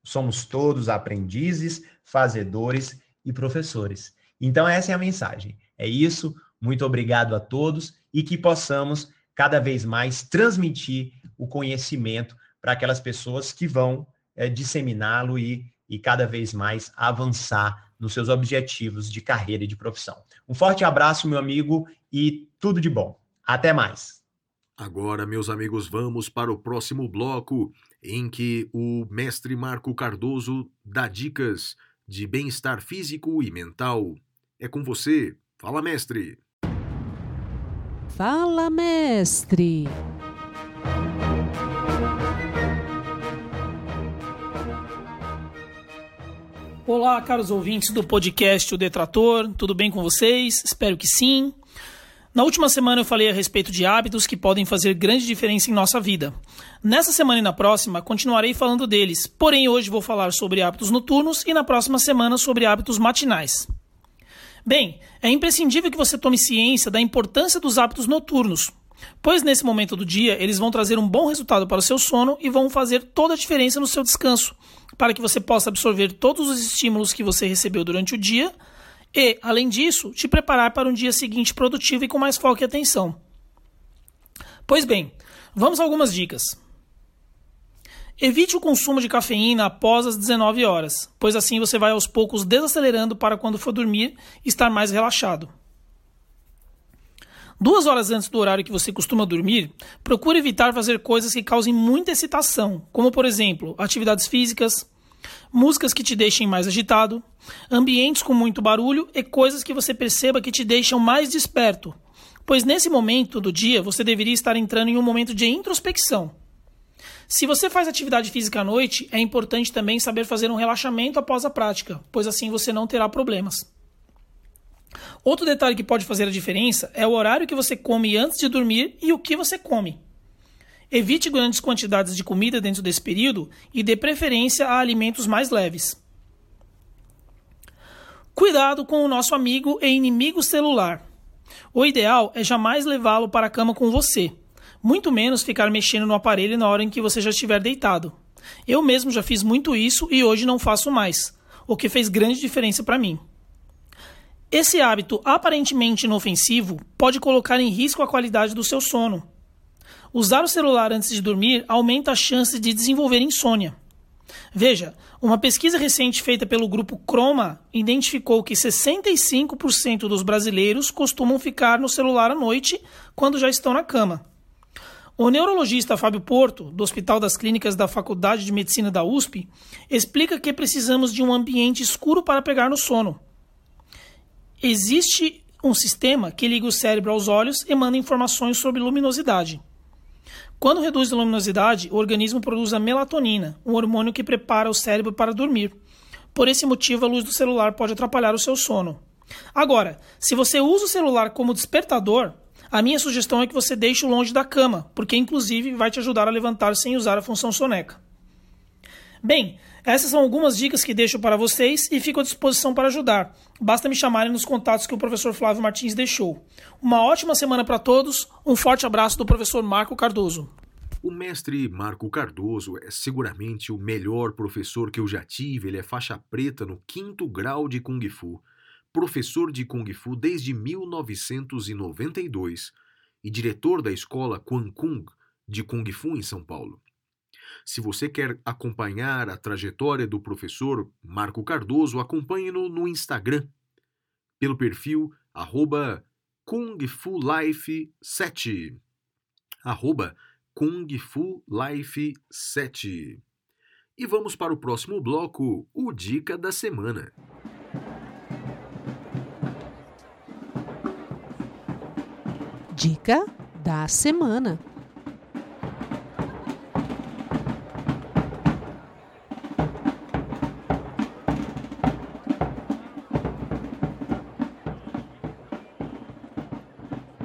Somos todos aprendizes, fazedores e professores. Então, essa é a mensagem. É isso. Muito obrigado a todos e que possamos cada vez mais transmitir o conhecimento para aquelas pessoas que vão é, disseminá-lo e, e cada vez mais avançar nos seus objetivos de carreira e de profissão. Um forte abraço, meu amigo, e tudo de bom. Até mais. Agora, meus amigos, vamos para o próximo bloco, em que o mestre Marco Cardoso dá dicas de bem-estar físico e mental. É com você. Fala, mestre. Fala, mestre. Olá, caros ouvintes do podcast O Detrator, tudo bem com vocês? Espero que sim. Na última semana eu falei a respeito de hábitos que podem fazer grande diferença em nossa vida. Nessa semana e na próxima continuarei falando deles, porém hoje vou falar sobre hábitos noturnos e na próxima semana sobre hábitos matinais. Bem, é imprescindível que você tome ciência da importância dos hábitos noturnos, pois nesse momento do dia eles vão trazer um bom resultado para o seu sono e vão fazer toda a diferença no seu descanso, para que você possa absorver todos os estímulos que você recebeu durante o dia e, além disso, te preparar para um dia seguinte produtivo e com mais foco e atenção. Pois bem, vamos a algumas dicas. Evite o consumo de cafeína após as 19 horas, pois assim você vai aos poucos desacelerando para quando for dormir estar mais relaxado. Duas horas antes do horário que você costuma dormir, procure evitar fazer coisas que causem muita excitação, como por exemplo atividades físicas, músicas que te deixem mais agitado, ambientes com muito barulho e coisas que você perceba que te deixam mais desperto, pois nesse momento do dia você deveria estar entrando em um momento de introspecção. Se você faz atividade física à noite, é importante também saber fazer um relaxamento após a prática, pois assim você não terá problemas. Outro detalhe que pode fazer a diferença é o horário que você come antes de dormir e o que você come. Evite grandes quantidades de comida dentro desse período e dê preferência a alimentos mais leves. Cuidado com o nosso amigo e inimigo celular. O ideal é jamais levá-lo para a cama com você, muito menos ficar mexendo no aparelho na hora em que você já estiver deitado. Eu mesmo já fiz muito isso e hoje não faço mais, o que fez grande diferença para mim. Esse hábito aparentemente inofensivo pode colocar em risco a qualidade do seu sono. Usar o celular antes de dormir aumenta a chance de desenvolver insônia. Veja, uma pesquisa recente feita pelo grupo Croma identificou que 65% dos brasileiros costumam ficar no celular à noite quando já estão na cama. O neurologista Fábio Porto, do Hospital das Clínicas da Faculdade de Medicina da USP, explica que precisamos de um ambiente escuro para pegar no sono. Existe um sistema que liga o cérebro aos olhos e manda informações sobre luminosidade. Quando reduz a luminosidade, o organismo produz a melatonina, um hormônio que prepara o cérebro para dormir. Por esse motivo, a luz do celular pode atrapalhar o seu sono. Agora, se você usa o celular como despertador, a minha sugestão é que você deixe-o longe da cama, porque inclusive vai te ajudar a levantar sem usar a função soneca. Bem, essas são algumas dicas que deixo para vocês e fico à disposição para ajudar. Basta me chamarem nos contatos que o professor Flávio Martins deixou. Uma ótima semana para todos, um forte abraço do professor Marco Cardoso. O mestre Marco Cardoso é seguramente o melhor professor que eu já tive. Ele é faixa preta no quinto grau de Kung Fu, professor de Kung Fu desde 1992 e diretor da escola Quan Kung de Kung Fu em São Paulo. Se você quer acompanhar a trajetória do professor Marco Cardoso, acompanhe-no no Instagram, pelo perfil arroba Kung Fu Life 7. Arroba Kung Fu Life 7. E vamos para o próximo bloco, o Dica da Semana. Dica da semana.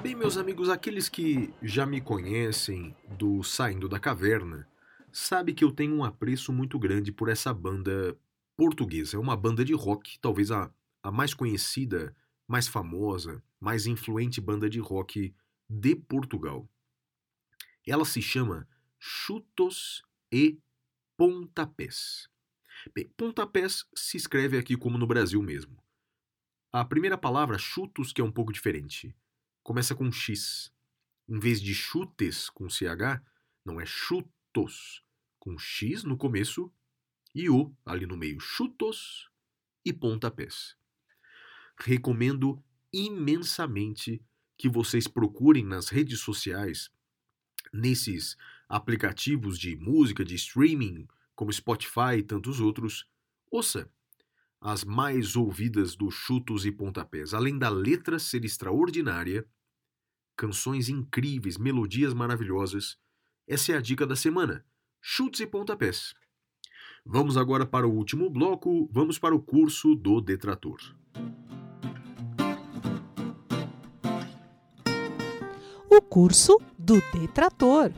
Bem, meus amigos, aqueles que já me conhecem do Saindo da Caverna, sabe que eu tenho um apreço muito grande por essa banda portuguesa. É uma banda de rock, talvez a, a mais conhecida, mais famosa, mais influente banda de rock de Portugal. Ela se chama Chutos e Pontapés. Bem, pontapés se escreve aqui como no Brasil mesmo. A primeira palavra, chutos, que é um pouco diferente. Começa com X. Em vez de chutes com CH, não é chutos com X no começo e O ali no meio. Chutos e pontapés. Recomendo imensamente que vocês procurem nas redes sociais, nesses aplicativos de música, de streaming, como Spotify e tantos outros, ouça as mais ouvidas dos chutos e pontapés. Além da letra ser extraordinária, canções incríveis, melodias maravilhosas. Essa é a dica da semana: chutes e pontapés. Vamos agora para o último bloco, vamos para o curso do detrator. O curso do detrator.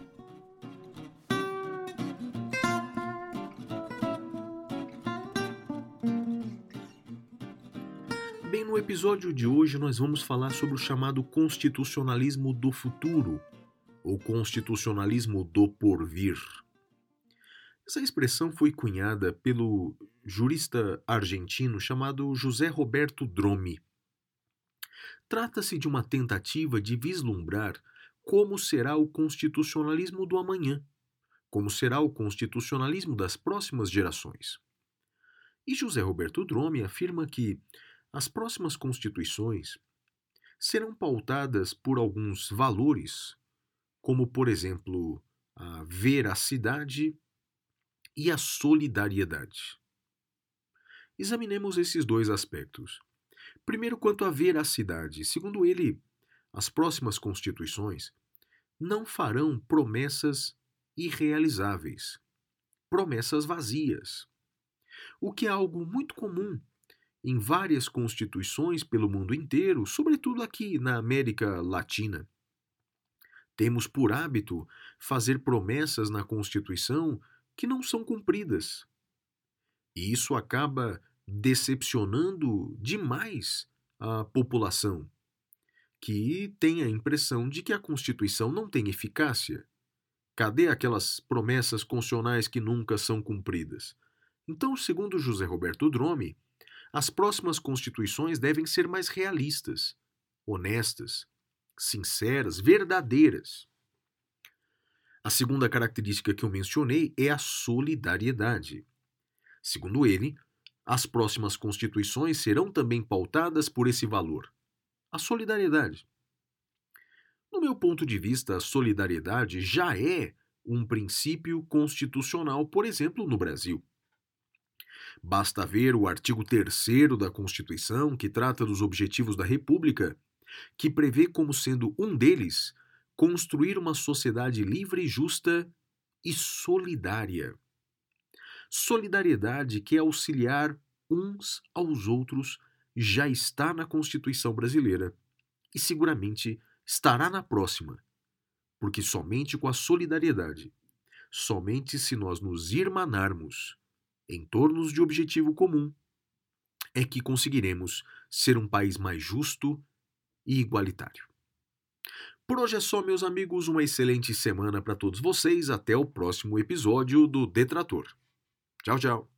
Bem, no episódio de hoje nós vamos falar sobre o chamado constitucionalismo do futuro, ou constitucionalismo do porvir. Essa expressão foi cunhada pelo jurista argentino chamado José Roberto Dromi. Trata-se de uma tentativa de vislumbrar como será o constitucionalismo do amanhã, como será o constitucionalismo das próximas gerações. E José Roberto Dromi afirma que as próximas constituições serão pautadas por alguns valores, como, por exemplo, a veracidade e a solidariedade. Examinemos esses dois aspectos. Primeiro, quanto à veracidade. Segundo ele, as próximas constituições não farão promessas irrealizáveis, promessas vazias, o que é algo muito comum em várias constituições pelo mundo inteiro, sobretudo aqui na América Latina. Temos por hábito fazer promessas na Constituição que não são cumpridas. E isso acaba decepcionando demais a população, que tem a impressão de que a Constituição não tem eficácia. Cadê aquelas promessas constitucionais que nunca são cumpridas? Então, segundo José Roberto Drome, as próximas constituições devem ser mais realistas, honestas, sinceras, verdadeiras. A segunda característica que eu mencionei é a solidariedade. Segundo ele, as próximas constituições serão também pautadas por esse valor, a solidariedade. No meu ponto de vista, a solidariedade já é um princípio constitucional, por exemplo, no Brasil. Basta ver o artigo 3 da Constituição, que trata dos objetivos da República, que prevê como sendo um deles construir uma sociedade livre, justa e solidária. Solidariedade que é auxiliar uns aos outros já está na Constituição brasileira e seguramente estará na próxima, porque somente com a solidariedade, somente se nós nos irmanarmos em torno de objetivo comum, é que conseguiremos ser um país mais justo e igualitário. Por hoje é só, meus amigos, uma excelente semana para todos vocês. Até o próximo episódio do Detrator. 教教。